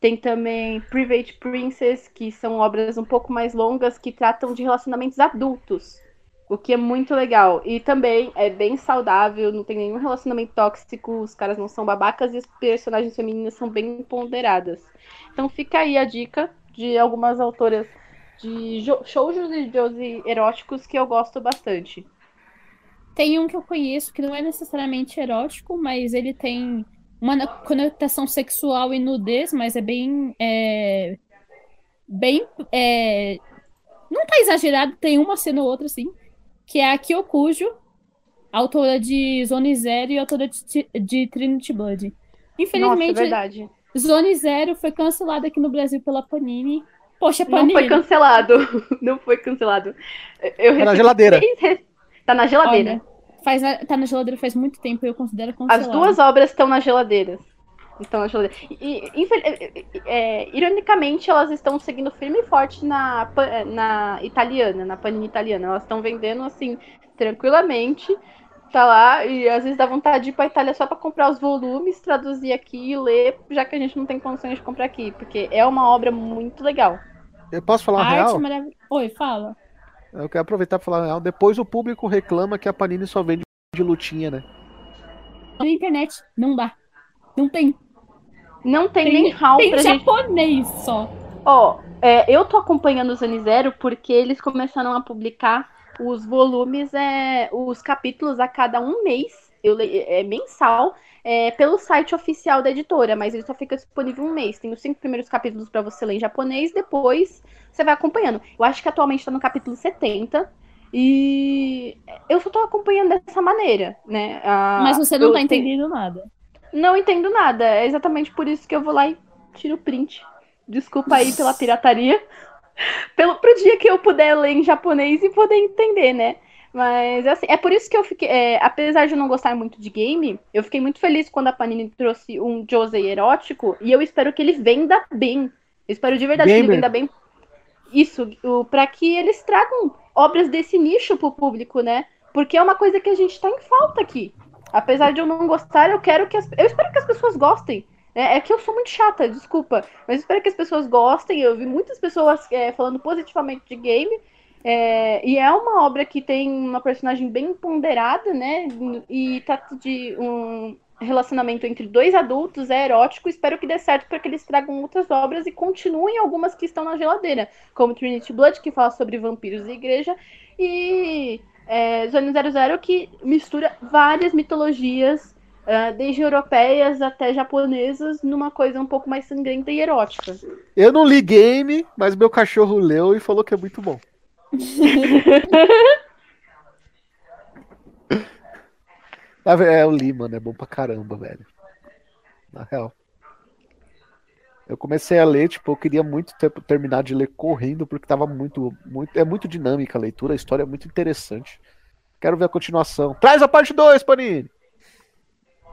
tem também Private Princess, que são obras um pouco mais longas que tratam de relacionamentos adultos. O que é muito legal. E também é bem saudável, não tem nenhum relacionamento tóxico, os caras não são babacas e as personagens femininas são bem ponderadas. Então fica aí a dica de algumas autoras de shoujos e eróticos que eu gosto bastante. Tem um que eu conheço que não é necessariamente erótico, mas ele tem uma conotação sexual e nudez, mas é bem. É, bem. É, não tá exagerado, tem uma cena ou outra, assim que é a Kyokujo, autora de Zone Zero e autora de, de Trinity Blood. Infelizmente, Nossa, é Zone Zero foi cancelada aqui no Brasil pela Panini. Poxa, Panini. Não foi cancelado. <laughs> Não foi cancelado. Eu tá na geladeira. Três... Tá na geladeira. Olha, faz, tá na geladeira faz muito tempo e eu considero cancelado. As duas obras estão na geladeira. Então, na geladeira. E, é, é, ironicamente, elas estão seguindo firme e forte na, na italiana, na panini italiana. Elas estão vendendo assim, tranquilamente. Tá lá, e às vezes dá vontade de ir pra Itália só para comprar os volumes, traduzir aqui e ler, já que a gente não tem condições de comprar aqui, porque é uma obra muito legal. Eu posso falar a real? Marav... Oi, fala. Eu quero aproveitar para falar real. Depois o público reclama que a Panini só vende de lutinha, né? Na internet, não dá. Não tem. Não tem, tem nem HAL tem pra japonês gente... só. Ó, é, eu tô acompanhando o Zanizero porque eles começaram a publicar os volumes, é, os capítulos a cada um mês, eu, é mensal, é, pelo site oficial da editora, mas ele só fica disponível um mês. Tem os cinco primeiros capítulos para você ler em japonês, depois você vai acompanhando. Eu acho que atualmente tá no capítulo 70. E eu só tô acompanhando dessa maneira, né? Ah, mas você não tá entendendo nada. Não entendo nada. É exatamente por isso que eu vou lá e tiro o print. Desculpa aí pela pirataria. <laughs> Pelo, pro dia que eu puder ler em japonês e poder entender, né? Mas assim, é por isso que eu fiquei. É, apesar de eu não gostar muito de game, eu fiquei muito feliz quando a Panini trouxe um Josei erótico e eu espero que ele venda bem. Eu espero de verdade Gamer. que ele venda bem. Isso, para que eles tragam obras desse nicho pro público, né? Porque é uma coisa que a gente tá em falta aqui. Apesar de eu não gostar, eu quero que as, eu espero que as pessoas gostem. É, é, que eu sou muito chata, desculpa. Mas espero que as pessoas gostem. Eu vi muitas pessoas é, falando positivamente de game. É, e é uma obra que tem uma personagem bem ponderada, né? E tá de um relacionamento entre dois adultos, é erótico. Espero que dê certo para que eles tragam outras obras e continuem algumas que estão na geladeira, como Trinity Blood, que fala sobre vampiros e igreja, e é, Zone 00 que mistura várias mitologias, uh, desde europeias até japonesas, numa coisa um pouco mais sangrenta e erótica. Eu não li game, mas meu cachorro leu e falou que é muito bom. <laughs> é, o li, mano, é bom pra caramba, velho. Na real. Eu comecei a ler, tipo, eu queria muito tempo terminar de ler correndo, porque tava muito, muito. É muito dinâmica a leitura, a história é muito interessante. Quero ver a continuação. Traz a parte 2, Panini!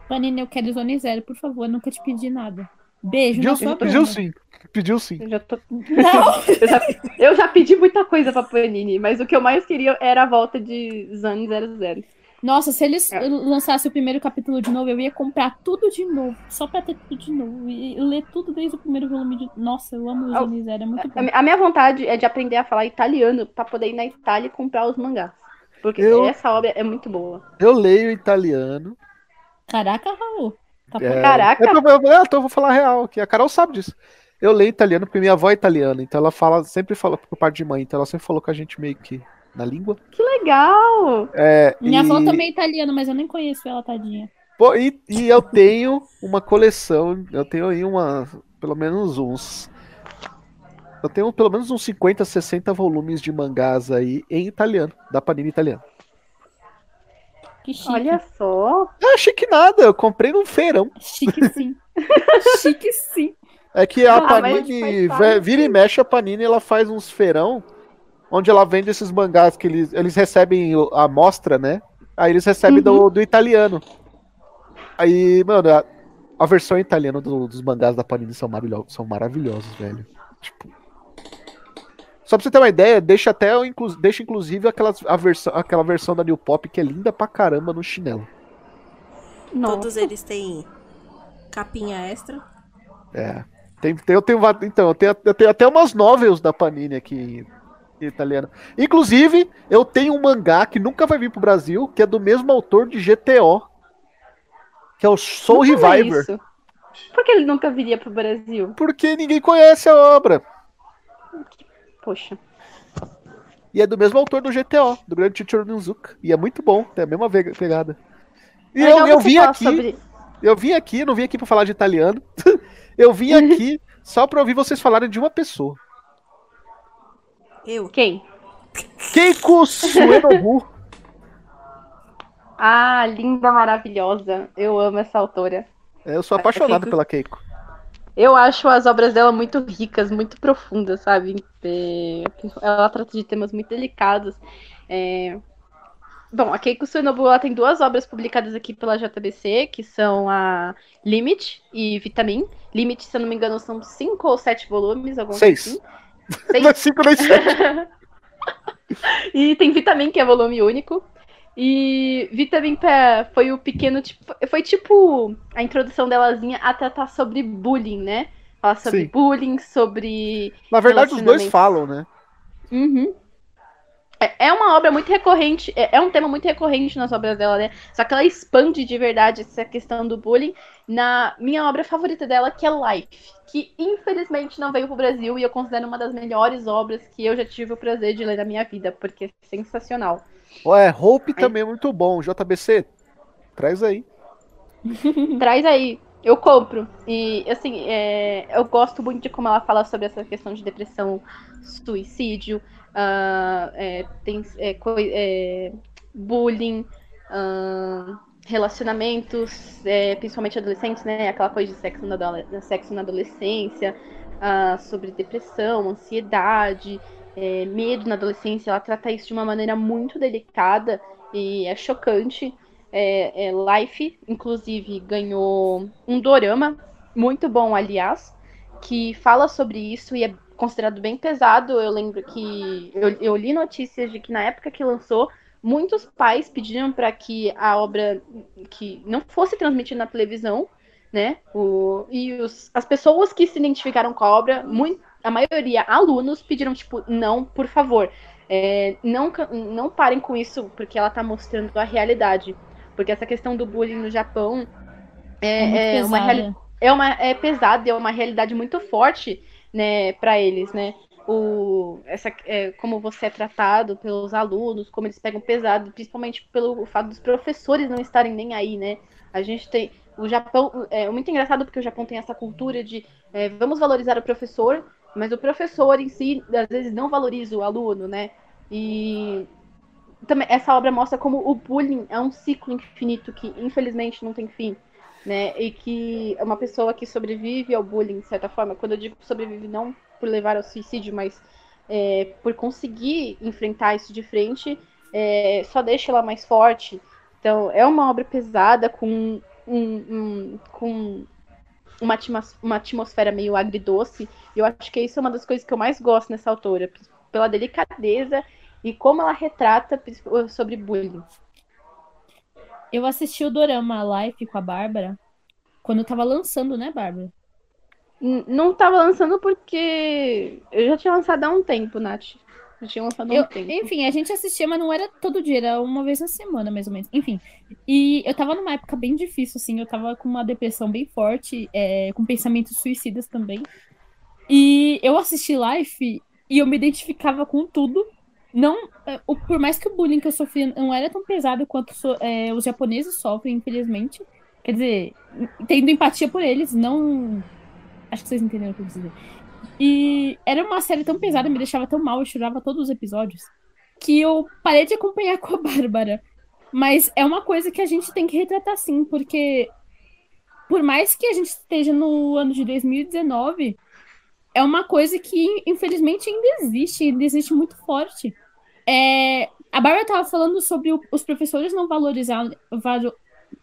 Panini, eu quero Zone Zero, por favor, eu nunca te pedi nada. Beijo, Pediu, sim, pediu sim. Pediu sim. Eu já, tô... Não. <laughs> eu, já, eu já pedi muita coisa pra Panini, mas o que eu mais queria era a volta de Zone 00. Nossa, se eles é. lançassem o primeiro capítulo de novo, eu ia comprar tudo de novo, só pra ter tudo de novo. E ler tudo desde o primeiro volume de. Nossa, eu amo o Miséria, é muito bom. A minha vontade é de aprender a falar italiano pra poder ir na Itália e comprar os mangás. Porque eu... essa obra é muito boa. Eu leio italiano. Caraca, Raul. Tá é... Caraca. É, eu, eu, eu vou falar real, que a Carol sabe disso. Eu leio italiano porque minha avó é italiana, então ela fala, sempre fala por parte de mãe, então ela sempre falou com a gente meio que na língua. Que legal! É, Minha e... avó também é italiana, mas eu nem conheço ela, tadinha. Pô, e, e eu tenho uma coleção, eu tenho aí uma, pelo menos uns. Eu tenho pelo menos uns 50, 60 volumes de mangás aí em italiano, da Panini italiana. Que chique. Olha só. Ah, chique nada, eu comprei num feirão. Chique sim. <laughs> chique sim. É que a ah, Panini, vira e mexe, a Panini ela faz uns feirão onde ela vende esses mangás que eles, eles recebem a amostra, né? Aí eles recebem uhum. do, do italiano. Aí, mano, a, a versão italiana do, dos mangás da Panini são, maravilhosos, são maravilhosos, velho. Tipo. Só pra você ter uma ideia, deixa até deixa inclusive aquelas, a versão, aquela versão da New Pop que é linda pra caramba no chinelo. Nossa. Todos eles têm capinha extra. É. Tem, tem, eu tenho, então, eu tenho, eu tenho até umas novels da Panini aqui italiana. Inclusive, eu tenho um mangá que nunca vai vir pro Brasil, que é do mesmo autor de GTO, que é o Soul Não Reviver. isso. Por que ele nunca viria pro Brasil? Porque ninguém conhece a obra. Poxa. E é do mesmo autor do GTO, do grande Teacher Nizuka. E é muito bom, tem a mesma pegada. E É eu, eu vim aqui, sobre- eu vim aqui, não vim aqui pra falar de italiano. <laughs> eu vim <laughs> aqui só pra ouvir vocês falarem de uma pessoa. Eu. Quem? Keiko Suenobu. <laughs> Ah, linda, maravilhosa. Eu amo essa autora. Eu sou apaixonado Keiko- pela Keiko. Eu acho as obras dela muito ricas, muito profundas, sabe? É, Ela trata de temas muito delicados. É, Bom, a Keiko Suenobu ela tem duas obras publicadas aqui pela JBC, que são a Limit e Vitamin. Limit, se eu não me engano, são cinco ou sete volumes, alguma Seis. coisa assim. Cinco nem sete. <laughs> E tem Vitamin, que é volume único. E Vitamin Pé foi o pequeno, tipo, foi tipo a introdução delazinha a tratar sobre bullying, né? Falar sobre Sim. bullying, sobre. Na verdade, os dois falam, né? Uhum. É, é uma obra muito recorrente, é, é um tema muito recorrente nas obras dela, né? Só que ela expande de verdade essa questão do bullying na minha obra favorita dela, que é Life, que infelizmente não veio pro Brasil e eu considero uma das melhores obras que eu já tive o prazer de ler na minha vida, porque é sensacional. Ué, Hope também é muito bom. JBC, traz aí. <laughs> <laughs> Traz aí, eu compro. E assim, é, eu gosto muito de como ela fala sobre essa questão de depressão, suicídio, ah, é, tem, é, é, bullying, ah, relacionamentos, é, principalmente adolescentes, né? Aquela coisa de sexo na, sexo na adolescência, ah, sobre depressão, ansiedade, é, medo na adolescência. Ela trata isso de uma maneira muito delicada e é chocante. É, é, Life, inclusive, ganhou um dorama muito bom, aliás, que fala sobre isso e é considerado bem pesado. Eu lembro que eu, eu li notícias de que na época que lançou, muitos pais pediram para que a obra que não fosse transmitida na televisão, né? O, e os, as pessoas que se identificaram com a obra, muito, a maioria alunos pediram tipo não, por favor, é, não não parem com isso porque ela tá mostrando a realidade, porque essa questão do bullying no Japão é, é uma pesada. realidade é uma é pesada, é uma realidade muito forte, né, para eles, né? O, essa, é, como você é tratado pelos alunos, como eles pegam pesado, principalmente pelo fato dos professores não estarem nem aí, né? A gente tem o Japão é muito engraçado porque o Japão tem essa cultura de é, vamos valorizar o professor, mas o professor em si às vezes não valoriza o aluno, né? E também essa obra mostra como o bullying é um ciclo infinito que infelizmente não tem fim né? E que é uma pessoa que sobrevive ao bullying, de certa forma. Quando eu digo sobrevive, não por levar ao suicídio, mas é, por conseguir enfrentar isso de frente, é, só deixa ela mais forte. Então, é uma obra pesada, com, um, um- com uma, uma atmosfera meio agridoce. Eu acho que isso é uma das coisas que eu mais gosto nessa autora, pela delicadeza e como ela retrata sobre bullying. Eu assisti o Dorama Life com a Bárbara quando tava lançando, né, Bárbara? Não tava lançando porque eu já tinha lançado há um tempo, Nath. Já tinha lançado há um Eu- tempo. enfim, a gente assistia, mas não era todo dia, era uma vez na semana, mais ou menos. Enfim. E eu tava numa época bem difícil, assim, eu tava com uma depressão bem forte, é, com pensamentos suicidas também. E eu assisti Life e eu me identificava com tudo. Não, é, por mais que o bullying que eu sofria não era tão pesado quanto so- é, os japoneses sofrem, infelizmente. Quer dizer, tendo empatia por eles, não. Acho que vocês entenderam o que eu quis dizer. E era uma série tão pesada, me deixava tão mal, eu chorava todos os episódios, que eu parei de acompanhar com a Bárbara. Mas é uma coisa que a gente tem que retratar sim, porque por mais que a gente esteja no ano de 2019, é uma coisa que infelizmente ainda existe, ainda existe muito forte. É, a Bárbara estava falando sobre o- os professores não valorizarem, valo-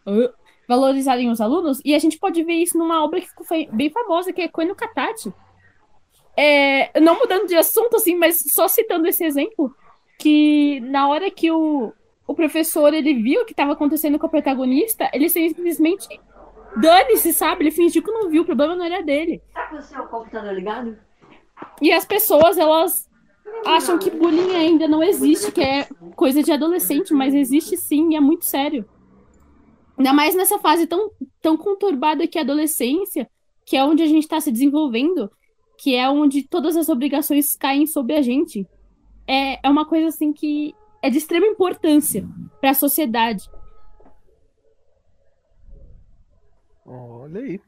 uh, valorizarem os alunos, e a gente pode ver isso numa obra que ficou bem famosa, que é Koino Katachi. É, não mudando de assunto, assim, mas só citando esse exemplo, que na hora que o, o professor ele viu o que estava acontecendo com a protagonista, ele simplesmente dane-se, sabe? Ele fingiu que não viu, o problema não era dele. Tá com o seu computador ligado? E as pessoas, elas acham que bullying ainda não existe, que é coisa de adolescente, mas existe sim e é muito sério. Ainda mais nessa fase tão, tão conturbada que é a adolescência, que é onde a gente está se desenvolvendo, que é onde todas as obrigações caem sobre a gente. É, é uma coisa assim que é de extrema importância para a sociedade. Olha aí.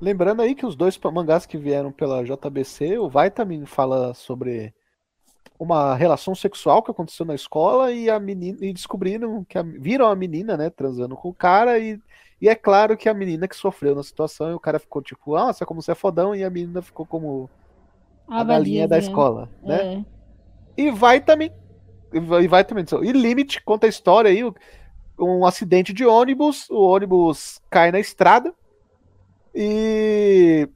Lembrando aí que os dois mangás que vieram pela JBC, o Vitamin fala sobre uma relação sexual que aconteceu na escola e a menina e descobriram que a, viram a menina, né, transando com o cara e, e é claro que a menina que sofreu na situação e o cara ficou tipo, nossa, como você é fodão e a menina ficou como a, a galinha da escola, né? É. E vai também e vai também e Limite conta a história aí, um acidente de ônibus, o ônibus cai na estrada e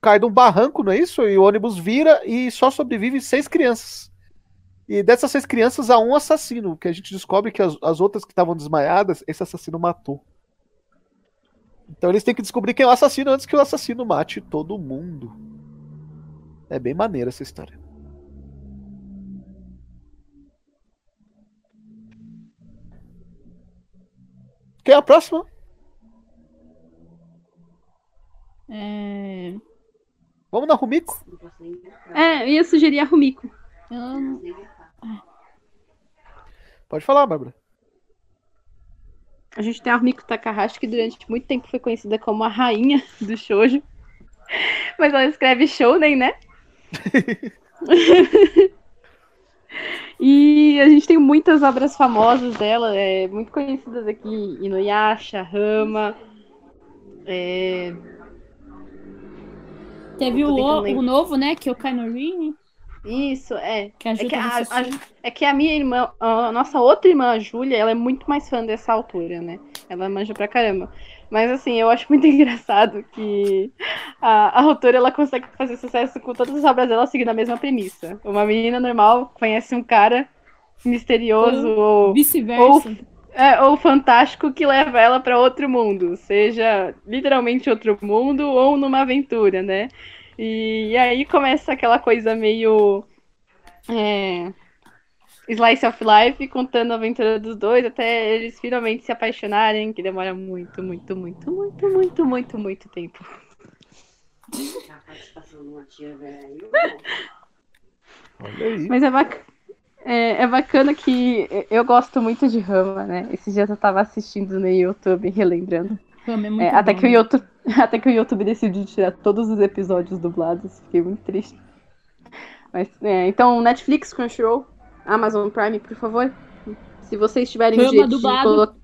cai de um barranco, não é isso? E o ônibus vira e só sobrevive seis crianças. E dessas seis crianças há um assassino, que a gente descobre que as, as outras que estavam desmaiadas, esse assassino matou. Então eles têm que descobrir quem é o assassino antes que o assassino mate todo mundo. É bem maneira essa história. Quem é a próxima? É... Vamos na Rumiko? É, eu ia sugerir a Rumiko. Pode falar, Bárbara. A gente tem a Rumiko Takahashi, que durante muito tempo foi conhecida como a rainha do shoujo. Mas ela escreve shounen, né? <laughs> e a gente tem muitas obras famosas dela, é, muito conhecidas aqui. Inuyasha, Rama, é, Teve o, o novo, né? Que é o Kainorini. Isso, é. Que é, que a, a, é que a minha irmã, a nossa outra irmã, a Júlia, ela é muito mais fã dessa autora, né? Ela manja pra caramba. Mas assim, eu acho muito <laughs> engraçado que a, a autora ela consegue fazer sucesso com todas as obras dela seguindo a mesma premissa. Uma menina normal conhece um cara misterioso ou, ou vice-versa. É, ou fantástico que leva ela para outro mundo, seja literalmente outro mundo ou numa aventura, né? E, e aí começa aquela coisa meio é, slice of life, contando a aventura dos dois até eles finalmente se apaixonarem, que demora muito, muito, muito, muito, muito, muito, muito tempo. <laughs> Mas é bacana. É, é, bacana que eu gosto muito de Rama, né? Esses dias eu tava assistindo no YouTube, relembrando. Rama é muito é, até, que o YouTube, <laughs> até que o YouTube decidiu tirar todos os episódios dublados, fiquei muito triste. Mas, é, então, Netflix, Crunchyroll, Amazon Prime, por favor. Se vocês tiverem Rama direito dublado. de colocar.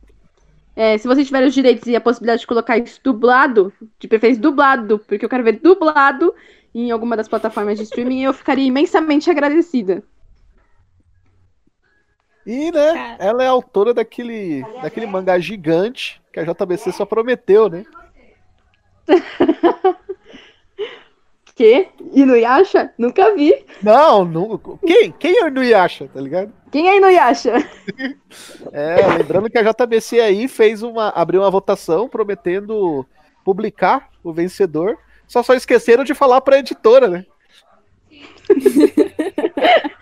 É, se vocês tiverem os direitos e a possibilidade de colocar isso dublado, de preferência dublado, porque eu quero ver dublado em alguma das plataformas de streaming, eu ficaria imensamente agradecida. E, né, ela é autora daquele, daquele mangá gigante que a JBC só prometeu, né? <laughs> que? Inuyasha? Nunca vi. Não, não, quem? Quem é Inuyasha, tá ligado? Quem é Inuyasha? <laughs> é, lembrando que a JBC aí fez uma, abriu uma votação prometendo publicar o vencedor, só só esqueceram de falar pra editora, né? <laughs>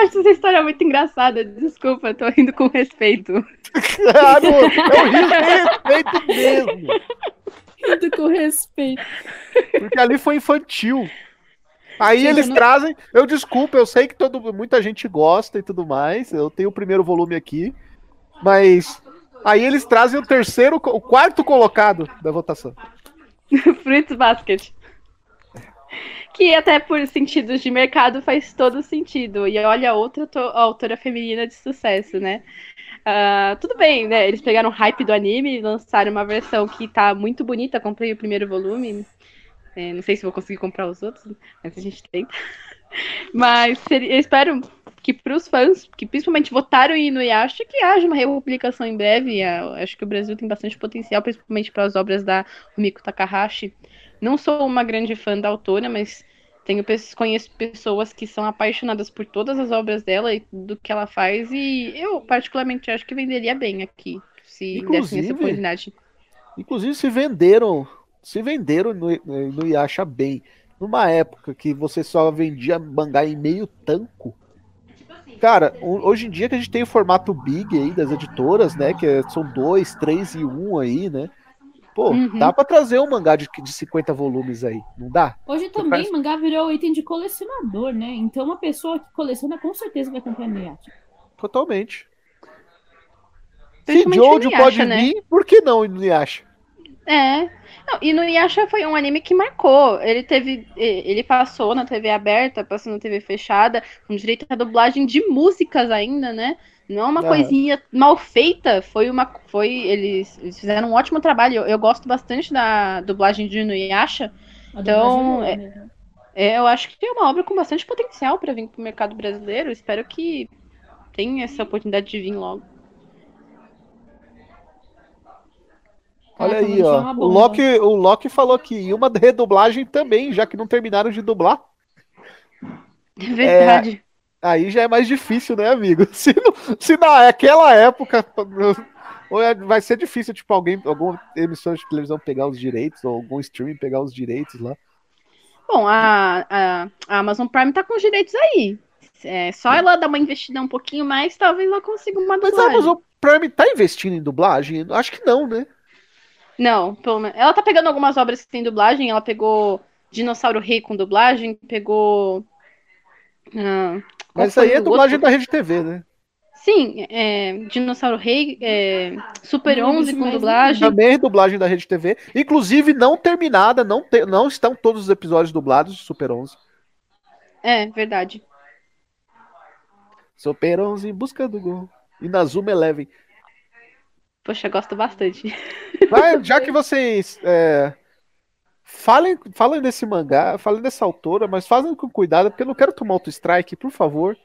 Eu acho essa história muito engraçada. Desculpa, tô rindo com respeito. não, eu rio com respeito mesmo. Rindo com respeito. Porque ali foi infantil. Aí Sim, eles não... trazem. Eu desculpa, eu sei que todo, muita gente gosta e tudo mais. Eu tenho o primeiro volume aqui. Mas aí eles trazem o terceiro, o quarto colocado da votação. <laughs> Fruits Basket que até por sentidos de mercado faz todo sentido. E olha outra autora feminina de sucesso, né? Uh, tudo bem, né? Eles pegaram o hype do anime e lançaram uma versão que tá muito bonita. Comprei o primeiro volume. É, não sei se vou conseguir comprar os outros, mas a gente tenta. <laughs> Mas eu espero que para os fãs, que principalmente votaram em Inuyasha, que haja uma republicação em breve. Eu acho que o Brasil tem bastante potencial, principalmente para as obras da Rumiko Takahashi. Não sou uma grande fã da autora, mas tenho, conheço pessoas que são apaixonadas por todas as obras dela e do que ela faz, e eu particularmente acho que venderia bem aqui, se inclusive, desse essa oportunidade. Inclusive se venderam, se venderam no, no Yasha bem. numa época que você só vendia mangá em meio tanco. Cara, hoje em dia que a gente tem o formato big aí das editoras, né? Que é, são dois, três e um aí, né? Pô, uhum. dá pra trazer um mangá de, de 50 volumes aí, não dá? Hoje também faz... mangá virou item de colecionador, né? Então uma pessoa que coleciona com certeza vai comprar no Yate. Totalmente. Se Jojo pode né? vir, por que não no Yasha? É. Não, e no Yasha foi um anime que marcou. Ele teve. Ele passou na TV aberta, passou na TV fechada, com direito à dublagem de músicas ainda, né? Não é uma coisinha mal feita. Foi uma. Foi. Eles, eles fizeram um ótimo trabalho. Eu, eu gosto bastante da dublagem de Inuyasha. Então. É, é, eu acho que é uma obra com bastante potencial para vir para o mercado brasileiro. Espero que tenha essa oportunidade de vir logo. Olha aí, ó. O Loki, o Loki falou que e uma redublagem também, já que não terminaram de dublar. É verdade. É, aí já é mais difícil, né, amigo? <laughs> Se, não, se naquela época é, vai ser difícil, tipo, alguém, alguma emissora de televisão pegar os direitos, ou algum streaming pegar os direitos lá. Bom, a, a, a Amazon Prime tá com os direitos aí. É, só ela dar uma investida um pouquinho mais, talvez ela consiga uma dublagem. Mas a Amazon Prime tá investindo em dublagem? Acho que não, né? Não, pelo menos. Ela tá pegando algumas obras que tem dublagem. Ela pegou Dinossauro Rei com dublagem, pegou. Ah, Mas isso aí é dublagem outro? da Rede TV, né? Sim, é, Dinossauro Rei, é, Super não, 11 com dublagem. Também é dublagem da Rede TV. Inclusive, não terminada, não, te, não estão todos os episódios dublados de Super 11. É, verdade. Super 11 em busca do gol. E na Zoom Eleven. Poxa, gosto bastante. <laughs> Vai, já que vocês é, falem, falem desse mangá, falem dessa autora, mas fazem com cuidado, porque eu não quero tomar auto strike, por favor.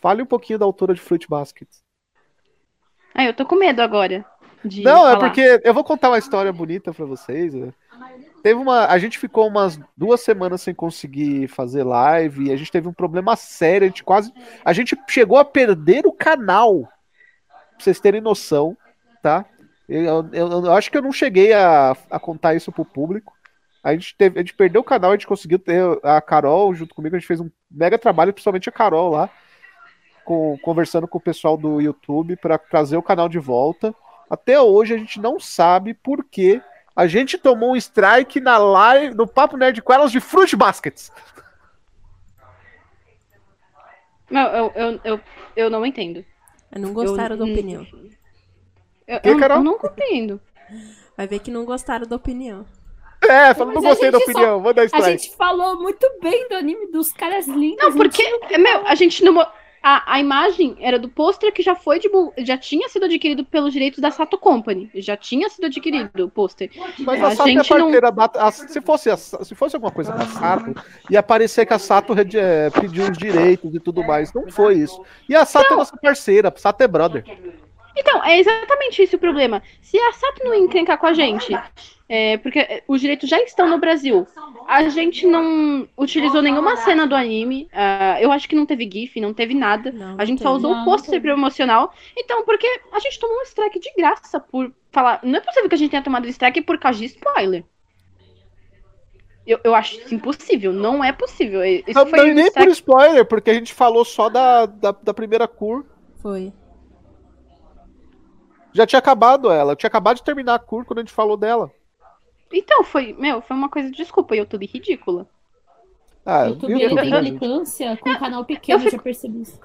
Fale um pouquinho da autora de Fruit Basket. Ah, eu tô com medo agora. não, é falar. é porque eu vou contar uma história bonita para vocês. Né? Teve uma, a gente ficou umas duas semanas sem conseguir fazer live e a gente teve um problema sério. A gente quase, a gente chegou a perder o canal. Pra vocês terem noção tá? Eu, eu, eu, acho que eu não cheguei a, a contar isso pro público. A gente, teve, a gente perdeu o canal, a gente conseguiu ter a Carol junto comigo, a gente fez um mega trabalho, principalmente a Carol lá, com, conversando com o pessoal do YouTube para trazer o canal de volta. Até hoje a gente não sabe por que a gente tomou um strike na live, no Papo Nerd com elas de Fruit Baskets. Não, eu, eu, eu, eu não entendo. não gostaram eu, da opinião. Eu, que, eu, eu não compreendo. Vai ver que não gostaram da opinião. É, falando não gostei da opinião, só, vou dar strike. A gente falou muito bem do anime dos caras lindos. Não, porque, não... meu, a gente não. A, a imagem era do pôster que já foi de, já tinha sido adquirido pelos direitos da Sato Company. Já tinha sido adquirido o pôster. Mas a, a Sato é parceira não... da. A, se, fosse, se fosse alguma coisa da Sato, ia parecer que a Sato é, pediu os direitos e tudo mais. Não foi isso. E a Sato é não. é nossa parceira, a Sato é brother. Então, é exatamente isso o problema. Se a SAP não encrencar com a gente, é, porque os direitos já estão no Brasil, a gente não utilizou nenhuma cena do anime, uh, eu acho que não teve GIF, não teve nada, não, a gente só usou o pôster promocional. Então, porque a gente tomou um strike de graça por falar. Não é possível que a gente tenha tomado strike por causa de spoiler. Eu, eu acho isso impossível, não é possível. Isso não, foi nem strike... por spoiler, porque a gente falou só da, da, da primeira cur. Foi. Já tinha acabado ela. Eu tinha acabado de terminar a cur quando a gente falou dela. Então, foi, meu, foi uma coisa, desculpa, YouTube ridícula. Ah, YouTube, YouTube ele tem implicância com um canal pequeno, eu, fico... já percebi isso.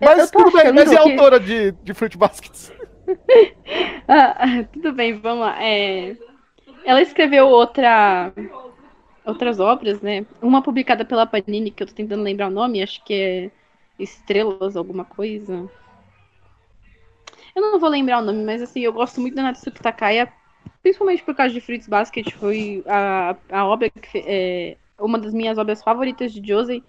Mas tudo bem, mas é que... autora de, de Fruit Baskets. <laughs> ah, tudo bem, vamos lá. É... Ela escreveu outra outras obras, né? Uma publicada pela Panini, que eu tô tentando lembrar o nome, acho que é Estrelas, alguma coisa. Eu não vou lembrar o nome, mas assim, eu gosto muito da Natsuki Takaya, principalmente por causa de Fruits Basket, foi a, a obra que é uma das minhas obras favoritas de Josei.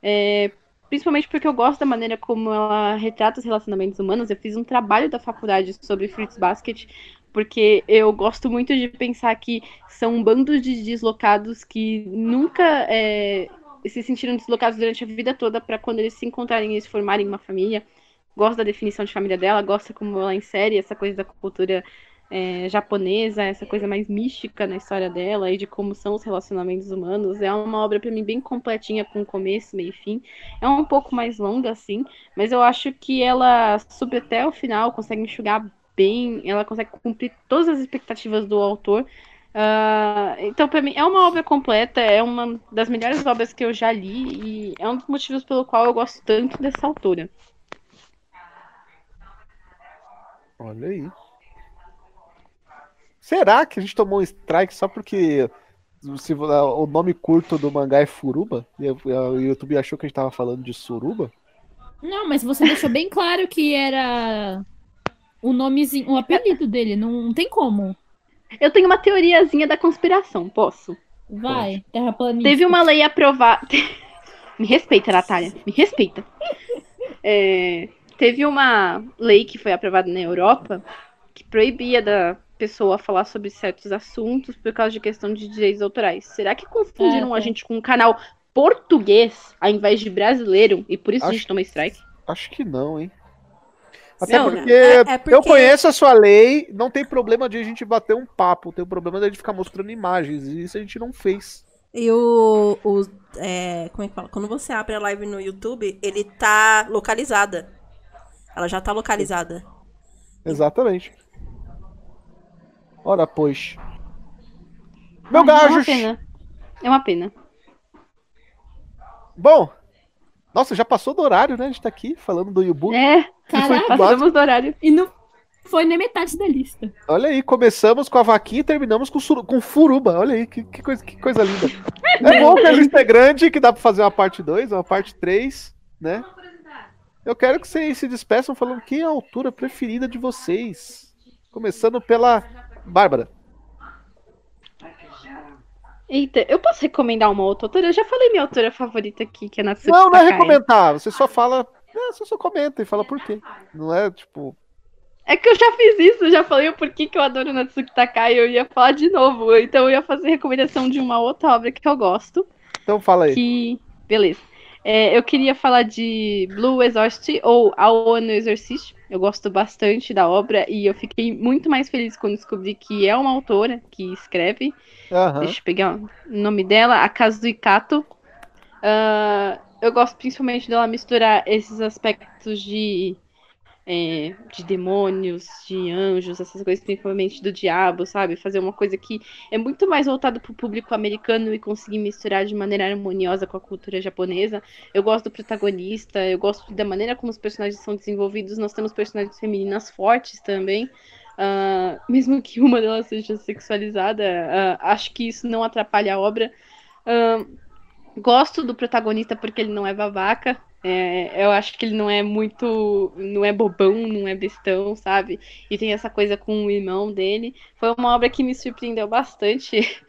É, principalmente porque eu gosto da maneira como ela retrata os relacionamentos humanos. Eu fiz um trabalho da faculdade sobre Fruits Basket, porque eu gosto muito de pensar que são bandos de deslocados que nunca é, se sentiram deslocados durante a vida toda para quando eles se encontrarem e se formarem uma família gosta da definição de família dela, gosta como ela insere essa coisa da cultura é, japonesa, essa coisa mais mística na história dela e de como são os relacionamentos humanos. É uma obra para mim bem completinha, com começo, meio e fim. É um pouco mais longa, assim, mas eu acho que ela sube até o final, consegue enxugar bem, ela consegue cumprir todas as expectativas do autor. Uh, então, para mim, é uma obra completa, é uma das melhores obras que eu já li e é um dos motivos pelo qual eu gosto tanto dessa autora. Olha aí. Será que a gente tomou um strike só porque se, o nome curto do mangá é Furuba? E o YouTube achou que a gente tava falando de Suruba? Não, mas você deixou bem claro que era o nomezinho, o apelido dele. Não, não tem como. Eu tenho uma teoriazinha da conspiração, posso? Vai, terraplanista. Teve uma lei aprovada. <laughs> Me respeita, Natália. Me respeita. É, teve uma lei que foi aprovada na Europa que proibia da pessoa falar sobre certos assuntos por causa de questão de direitos autorais. Será que confundiram é, a gente com um canal português ao invés de brasileiro e por isso acho, a gente toma strike? Acho que não, hein? Até não, porque, é, é porque, eu conheço a sua lei, não tem problema de a gente bater um papo, tem o problema de a gente ficar mostrando imagens, e isso a gente não fez. E o. o é, como é que fala? Quando você abre a live no YouTube, ele tá localizada. Ela já tá localizada. Exatamente. Ora, pois. Meu Ai, gajos! É uma pena. É uma pena. Bom, nossa, já passou do horário, né? A gente tá aqui falando do Yubu. É, caraca, passamos do horário. E não foi nem metade da lista. Olha aí, começamos com a vaquinha e terminamos com, com furuba. Olha aí, que, que, coisa, que coisa linda. é bom que a lista é grande, que dá pra fazer uma parte 2, uma parte 3, né? Eu quero que vocês se despeçam falando quem é a altura preferida de vocês. Começando pela Bárbara. Eita, eu posso recomendar uma outra autora? Eu já falei minha autora favorita aqui, que é Natsuki Não, não é recomendar. Você só fala. É, você só comenta e fala por quê. Não é tipo. É que eu já fiz isso, já falei o porquê que eu adoro Natsuki Takai e eu ia falar de novo. Então eu ia fazer recomendação de uma outra obra que eu gosto. Então fala aí. Que. Beleza. É, eu queria falar de Blue Exorcist ou Aono Exorcist. Eu gosto bastante da obra e eu fiquei muito mais feliz quando descobri que é uma autora que escreve. Uhum. Deixa eu pegar o nome dela, a Kazuki Kato. Uh, eu gosto principalmente dela misturar esses aspectos de é, de demônios, de anjos, essas coisas, principalmente do diabo, sabe? Fazer uma coisa que é muito mais voltada para o público americano e conseguir misturar de maneira harmoniosa com a cultura japonesa. Eu gosto do protagonista, eu gosto da maneira como os personagens são desenvolvidos. Nós temos personagens femininas fortes também. Uh, <laughs> mesmo que uma delas seja sexualizada, uh, acho que isso não atrapalha a obra. Uh, gosto do protagonista porque ele não é babaca. É, eu acho que ele não é muito. não é bobão, não é bestão, sabe? E tem essa coisa com o irmão dele. Foi uma obra que me surpreendeu bastante. <laughs>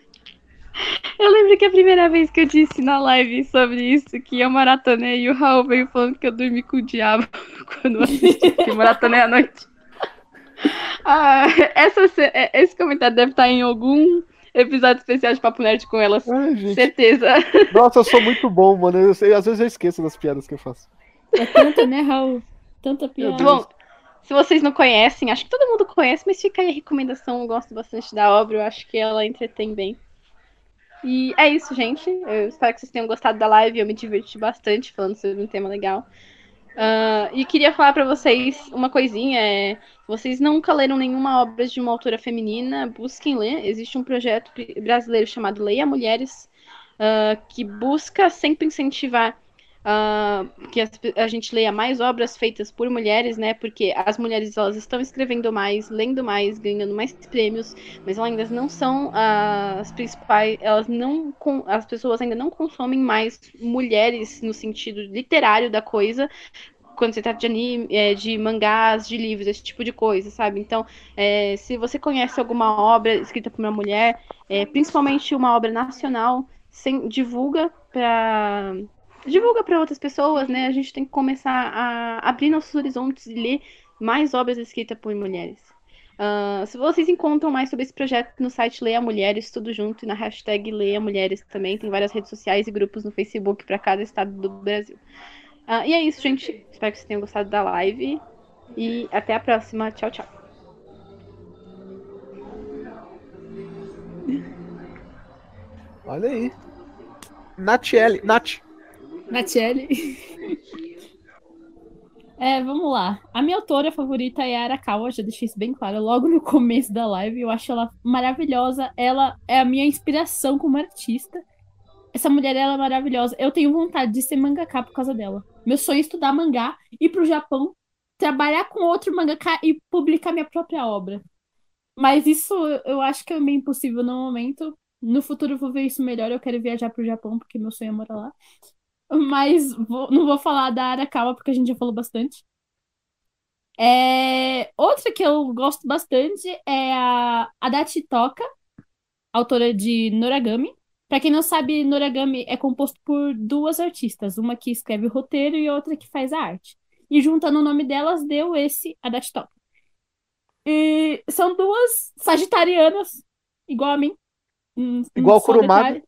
Eu lembro que a primeira vez que eu disse na live sobre isso, que eu maratonei e o Raul veio falando que eu dormi com o diabo <laughs> quando eu assisti, que maratonei à noite. <laughs> Ah, essa, esse comentário deve estar em algum episódio especial de Papo Nerd com elas. Ai, certeza. <laughs> Nossa, eu sou muito bom, mano. Eu sei, às vezes eu esqueço das piadas que eu faço. É tanta, né, Raul? Tanta piada. Bom, se vocês não conhecem, acho que todo mundo conhece, mas fica aí a recomendação. Eu gosto bastante da obra, eu acho que ela entretém bem. E é isso, gente. Eu espero que vocês tenham gostado da live. Eu me diverti bastante falando sobre um tema legal. Uh, e queria falar para vocês uma coisinha. É, vocês nunca leram nenhuma obra de uma autora feminina, busquem ler. Existe um projeto brasileiro chamado Leia Mulheres, uh, que busca sempre incentivar uh, que a, a, gente leia mais obras feitas por mulheres, né? Porque as mulheres elas estão escrevendo mais, lendo mais, ganhando mais prêmios, mas elas ainda não são as principais, elas não as pessoas ainda não consomem mais mulheres no sentido literário da coisa, quando se trata de anime, é, de mangás, de livros, esse tipo de coisa, sabe? Então, é, se você conhece alguma obra escrita por uma mulher, é, principalmente uma obra nacional, sem, divulga para divulga para outras pessoas, né? A gente tem que começar a abrir nossos horizontes e ler mais obras escritas por mulheres. Uh, se vocês encontram mais sobre esse projeto no site Leia Mulheres, tudo junto, e na hashtag Leia Mulheres também, tem várias redes sociais e grupos no Facebook para cada estado do Brasil. Uh, e é isso, gente. Espero que vocês tenham gostado da live. E até a próxima. Tchau, tchau. Olha aí. Natiele. Nath. Natiele. <laughs> É, vamos lá. A minha autora favorita é a Arakawa, já deixei isso bem claro logo no começo da live. Eu acho ela maravilhosa. Ela é a minha inspiração como artista. Essa mulher ela é maravilhosa. Eu tenho vontade de ser mangaka por causa dela. Meu sonho é estudar mangá, ir pro Japão, trabalhar com outro mangaka e publicar minha própria obra. Mas isso eu acho que é meio impossível no momento. No futuro eu vou ver isso melhor. Eu quero viajar pro Japão, porque meu sonho é morar lá. Mas vou- não vou falar da Arakawa, porque a gente já falou bastante. É, outra que eu gosto bastante é a Adachi Toka, autora de Noragami. Pra quem não sabe, Noragami é composto por duas artistas, uma que escreve o roteiro e outra que faz a arte. E juntando o nome delas, deu esse Adachi Toka. E são duas sagitarianas, igual a mim. Hum, Igual só Kurumada.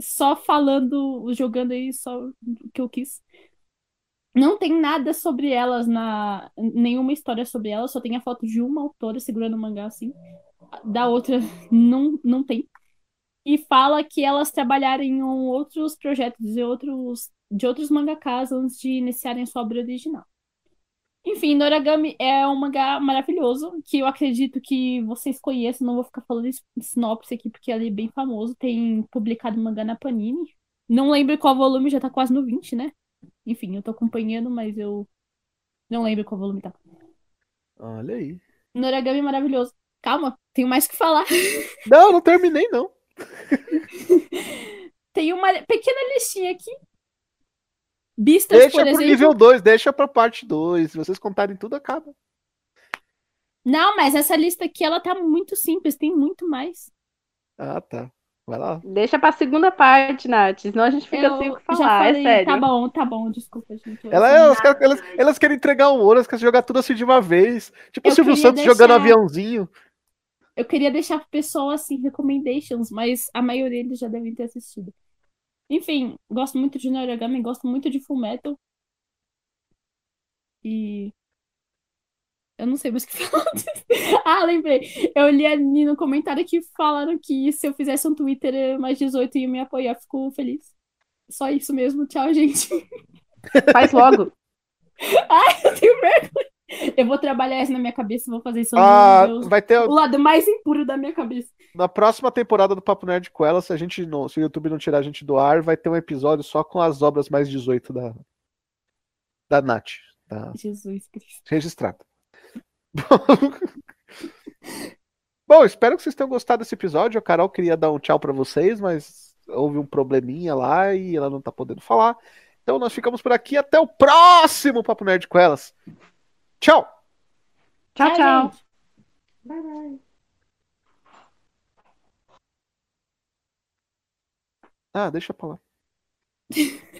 Só falando, jogando aí só o que eu quis. Não tem nada sobre elas na. Nenhuma história sobre elas, só tem a foto de uma autora segurando o mangá assim. Da outra <laughs> não, não tem. E fala que elas trabalharam em um- outros projetos de outros, de outros mangakas antes de iniciarem sua obra original. Enfim, Noragami é um mangá maravilhoso, que eu acredito que vocês conheçam, não vou ficar falando sinopse aqui, porque ele é bem famoso, tem publicado mangá na Panini. Não lembro qual volume, já tá quase no 20, né? Enfim, eu tô acompanhando, mas eu não lembro qual volume tá. Olha aí. Noragami é maravilhoso. Calma, tenho mais que falar. Não, não terminei, não. <laughs> Tem uma pequena listinha aqui. Bistas, Deixa por pro exemplo. nível 2, deixa pra parte 2. Se vocês contarem tudo, acaba. Não, mas essa lista aqui, ela tá muito simples, tem muito mais. Ah, tá. Vai lá. Deixa pra segunda parte, Nath. Senão a gente fica Eu sem o que já falar, falei, é sério. tá bom, tá bom, desculpa, gente. eu Ela, elas, nada. querem- elas, elas querem entregar o ouro, elas querem jogar tudo assim de uma vez. Tipo o Eu Silvio queria Santos jogando deixar- aviãozinho. Eu queria deixar pro pessoal, assim, recommendations, mas a maioria eles já devem ter assistido. Enfim, gosto muito de Noragami, gosto muito de Fullmetal. E... Eu não sei mais o que <laughs> falar. ah, lembrei. Eu li ali no comentário que falaram que se eu fizesse um Twitter mais 18 ia me apoiar. Fico feliz. Só isso mesmo. Tchau, gente. Faz logo. <laughs> Eu tenho vergonha. <laughs> Eu vou trabalhar isso na minha cabeça, vou fazer isso Ah, no meu- vai ter o lado mais impuro da minha cabeça. na próxima temporada do Papo Nerd com ela, se a gente não, se o YouTube não tirar a gente do ar, vai ter um episódio só com as obras mais 18 da da Nath, tá Jesus Cristo. registrado. <laughs> Bom, espero que vocês tenham gostado desse episódio. A Carol queria dar um tchau pra vocês, mas houve um probleminha lá e ela não tá podendo falar. Então nós ficamos por aqui até o próximo Papo Nerd com elas. Tchau. Tchau, tchau. gente. Ah, deixa pra lá. <laughs>